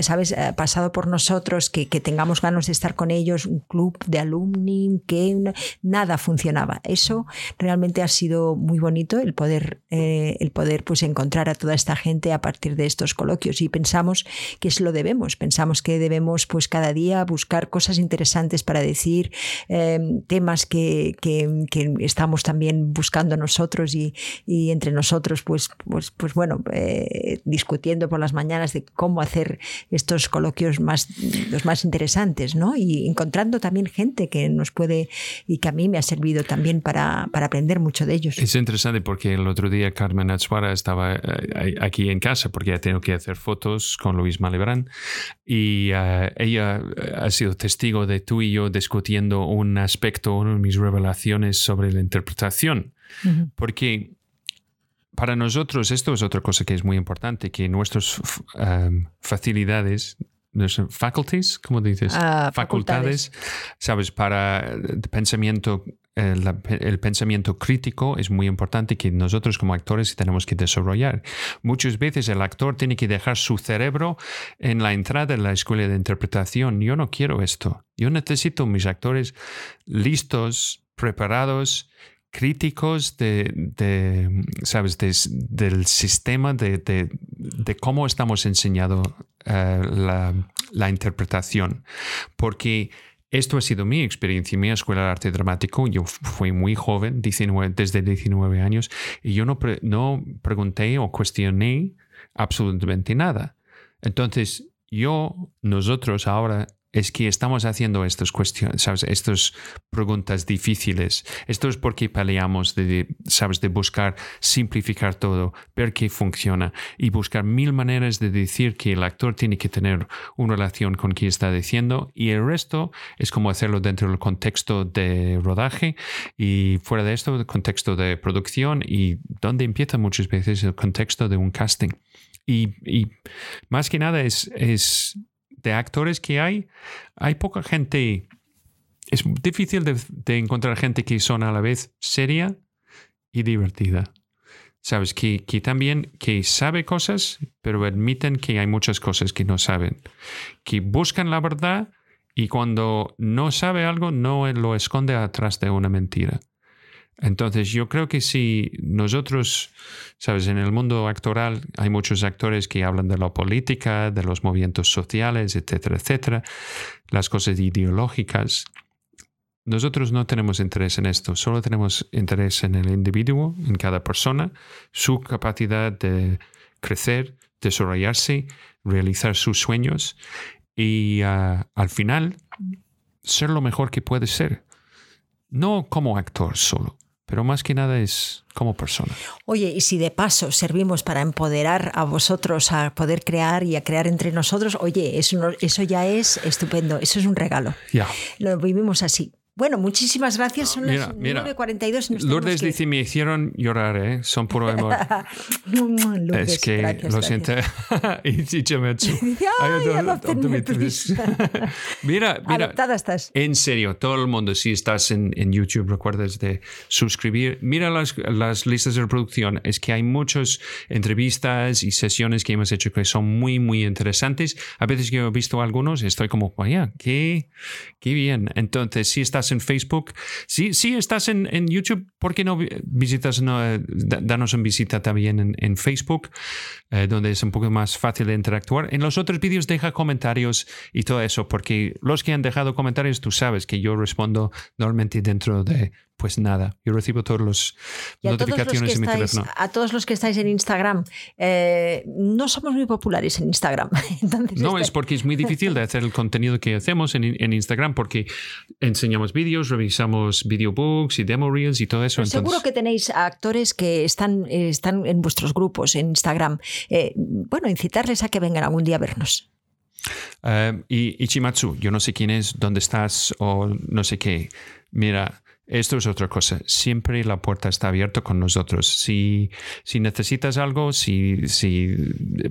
sabes, pasado por nosotros, que, que tengamos ganas de estar con ellos, un club de alumni, que nada funcionaba. Eso realmente ha sido muy bonito, el poder, eh, el poder pues, encontrar a toda esta gente a partir de estos coloquios. Y pensamos que es lo debemos, pensamos que debemos pues, cada día buscar cosas interesantes para decir, em, temas que, que, estamos también buscando nosotros y, y entre nosotros, pues, pues, pues bueno, eh, discutiendo por las mañanas de cómo hacer estos coloquios más, los más interesantes, ¿no? Y encontrando también gente que nos puede y que a mí me ha servido también para, para aprender mucho de ellos. Es interesante porque el otro día Carmen Azuara estaba eh, aquí en casa porque ya tengo que hacer fotos con Luis Malebrán y eh, ella eh, ha sido testigo de tú y yo discutiendo un aspecto, una de mis revelaciones sobre la interpretación. Porque para nosotros esto es otra cosa que es muy importante, que nuestras facilidades faculties, ¿cómo dices? Ah, facultades. sabes, para el pensamiento, el, pensamiento crítico es muy importante que nosotros como actores tenemos que desarrollar. Muchas veces el actor tiene que dejar su cerebro en la entrada de la escuela de interpretación. Yo no quiero esto. Yo necesito mis actores listos, preparados, críticos de, ¿sabes? del sistema de, de, cómo estamos enseñando eh, la, interpretación. Porque esto ha sido mi experiencia en mi escuela de arte dramático. Yo fui muy joven, 19, desde 19 años, y yo no, no pregunté o cuestioné absolutamente nada. Entonces, yo, nosotros ahora es que estamos haciendo estas cuestiones, ¿sabes? Preguntas difíciles. Esto es porque peleamos de, ¿sabes? De buscar simplificar todo, ver qué funciona y buscar mil maneras de decir que el actor tiene que tener una relación con quien está diciendo y el resto es como hacerlo dentro del contexto de rodaje y fuera de esto, el contexto de producción y donde empieza muchas veces el contexto de un casting. Y, más que nada es de actores que hay, hay poca gente. Es difícil de, encontrar gente que son a la vez seria y divertida. Sabes, que, que, también que sabe cosas, pero admiten que hay muchas cosas que no saben. Que buscan la verdad y cuando no sabe algo, no lo esconde atrás de una mentira. Entonces yo creo que si nosotros, sabes, en el mundo actoral hay muchos actores que hablan de la política, de los movimientos sociales, etcétera, etcétera, las cosas ideológicas. Nosotros no tenemos interés en esto, solo tenemos interés en el individuo, en cada persona, su capacidad de crecer, desarrollarse, realizar sus sueños y ah, al final ser lo mejor que puede ser. No como actor solo, pero más que nada es como persona. Oye, y si de paso servimos para empoderar a vosotros a poder crear y a crear entre nosotros, oye, eso, eso ya es estupendo, eso es un regalo. Ya. Lo vivimos así Bueno, muchísimas gracias. Son Mira, las mira. 9.42. nos tenemos Lourdes que- dice, me hicieron llorar, ¿eh? Son puro amor. Lourdes, es que gracias, lo siento. Y Chichametsu. Dice, Ay, "Ay, adoro- adóptenme, adóptame, please". Mira, mira. Adoptada estás. En serio, todo el mundo, si estás en, en YouTube, recuerdas de suscribir. Mira las, las listas de reproducción. Es que hay muchas entrevistas y sesiones que hemos hecho que son muy, muy interesantes. A veces yo he visto algunos y estoy como, vaya, qué, qué bien. Entonces, si estás en Facebook, si, si estás en, en YouTube, ¿por qué no vi- visitas, no, eh, da- danos una visita también en, en Facebook, eh, donde es un poco más fácil de interactuar? En los otros vídeos deja comentarios y todo eso, porque los que han dejado comentarios, tú sabes que yo respondo normalmente dentro de, pues nada, yo recibo todas las Y a todos, los notificaciones que en mi estáis, teléfono. a todos los que estáis en Instagram, eh, no somos muy populares en Instagram. Entonces, No, este- es porque es muy difícil de hacer el contenido que hacemos en, en Instagram porque enseñamos vídeos, revisamos videobooks y demo reels y todo eso. Seguro que tenéis a actores que están, están en vuestros grupos en Instagram. Eh, bueno, incitarles a que vengan algún día a vernos. Eh, y Ichimatsu, yo no sé quién es, dónde estás o no sé qué. Mira, esto es otra cosa. Siempre la puerta está abierta con nosotros. Si, si necesitas algo, si, si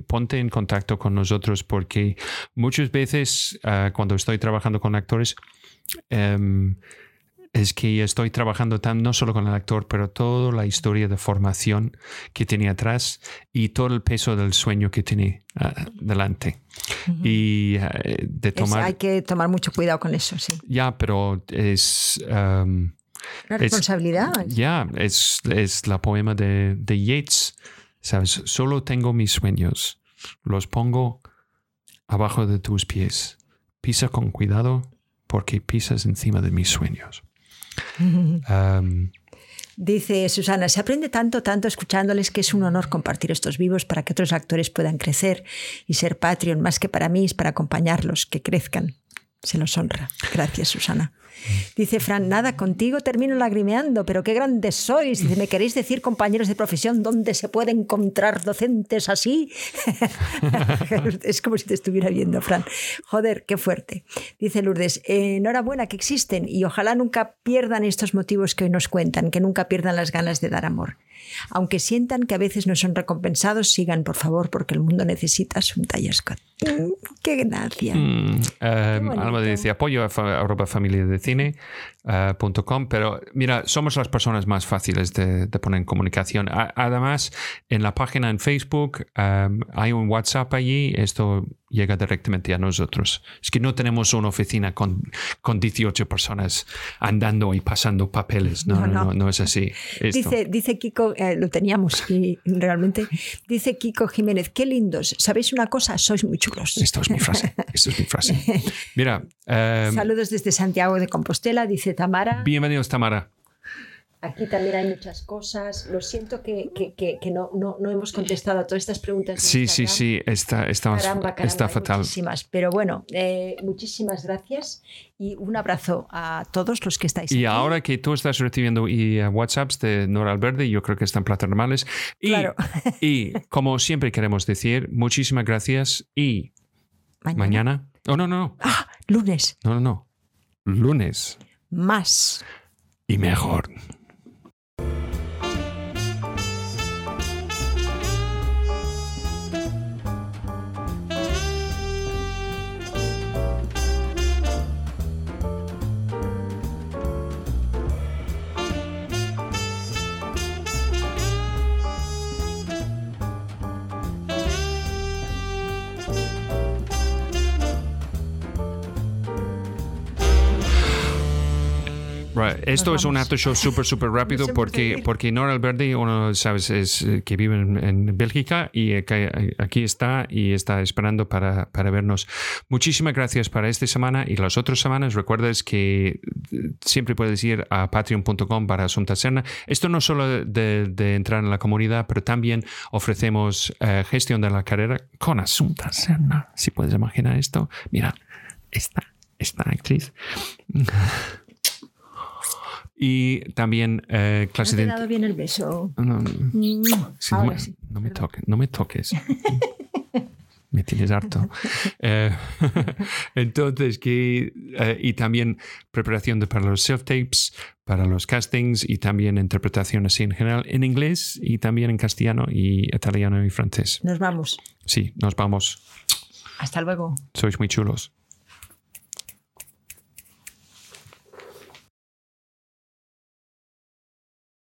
ponte en contacto con nosotros porque muchas veces eh, cuando estoy trabajando con actores, em, es que estoy trabajando tan, no solo con el actor, pero toda la historia de formación que tiene atrás y todo el peso del sueño que tiene ah, delante. Y eh, de Es- tomar... hay que tomar mucho cuidado con eso, sí. Ya, pero es... um, Una Es- responsabilidad. ya, es, es la poema de, de Yeats. ¿Sabes? Solo tengo mis sueños. Los pongo abajo de tus pies. Pisa con cuidado porque pisas encima de mis sueños. Um, Dice Susana, se aprende tanto, tanto escuchándoles que es un honor compartir estos vivos para que otros actores puedan crecer y ser Patreon, más que para mí, es para acompañarlos, que crezcan. Se los honra. Gracias, Susana. Dice Fran, nada, contigo termino lagrimeando, pero qué grandes sois. Dice, ¿me queréis decir, compañeros de profesión, dónde se puede encontrar docentes así? es como si te estuviera viendo, Fran. Joder, qué fuerte. Dice Lourdes, enhorabuena que existen y ojalá nunca pierdan estos motivos que hoy nos cuentan, que nunca pierdan las ganas de dar amor. Aunque sientan que a veces no son recompensados, sigan, por favor, porque el mundo necesita su talla Scott. Mm, ¡Qué gracia! Mm, eh. Alma dice apoyo a fa- arroba familia de cine punto com, pero mira, somos las personas más fáciles de, de poner en comunicación. A- además, en la página en Facebook eh, hay un WhatsApp allí, esto llega directamente a nosotros. Es que no tenemos una oficina con, con 18 personas andando y pasando papeles. No, No, no, no. no, es así. Esto. Dice, dice Kiko, eh, lo teníamos y realmente, dice Kiko Jiménez, qué lindos, ¿sabéis una cosa? Sois muy chulos. Esto es mi frase. Esto es mi frase. Mira, eh, Saludos desde Santiago de Compostela, dice Tamara. bienvenidos, Tamara. Aquí también hay muchas cosas. Lo siento que, que- que- que no, no, no hemos contestado a todas estas preguntas. Sí, sí, Instagram. sí, está, está, Caramba, caramba, está fatal. Muchísimas. Pero bueno, eh, muchísimas gracias y un abrazo a todos los que estáis Y aquí. ahora que tú estás recibiendo y, eh, WhatsApps de Nora Alberde, yo creo que están plata normales. Y, Claro. y como siempre queremos decir, muchísimas gracias y Mañana. mañana. Oh, no, no, no. Ah, lunes. No, no, no. Lunes Más. y mejor. Esto es un after show súper, súper rápido porque, porque Nora Alberdi, uno, sabes, es eh, que vive en, en Bélgica y eh, eh, aquí está y está esperando para, para vernos. Muchísimas gracias para esta semana y las otras semanas. Recuerdas que siempre puedes ir a patreon.com para Asunta Serna. Esto no solo de, de entrar en la comunidad, pero también ofrecemos eh, gestión de la carrera con Asunta Serna. Si puedes imaginar esto. Mira, esta, esta actriz. Y también eh, clase ¿No te he dado bien el beso? No, no, Mm, sí, no, Ahora me, sí. no me toques, no me toques. me tienes harto. Eh, entonces, que, eh, y también preparación de, para los self-tapes, para los castings y también interpretación así en general en inglés y también en castellano y italiano y francés. Nos vamos. Sí, nos vamos. Hasta luego. Sois muy chulos.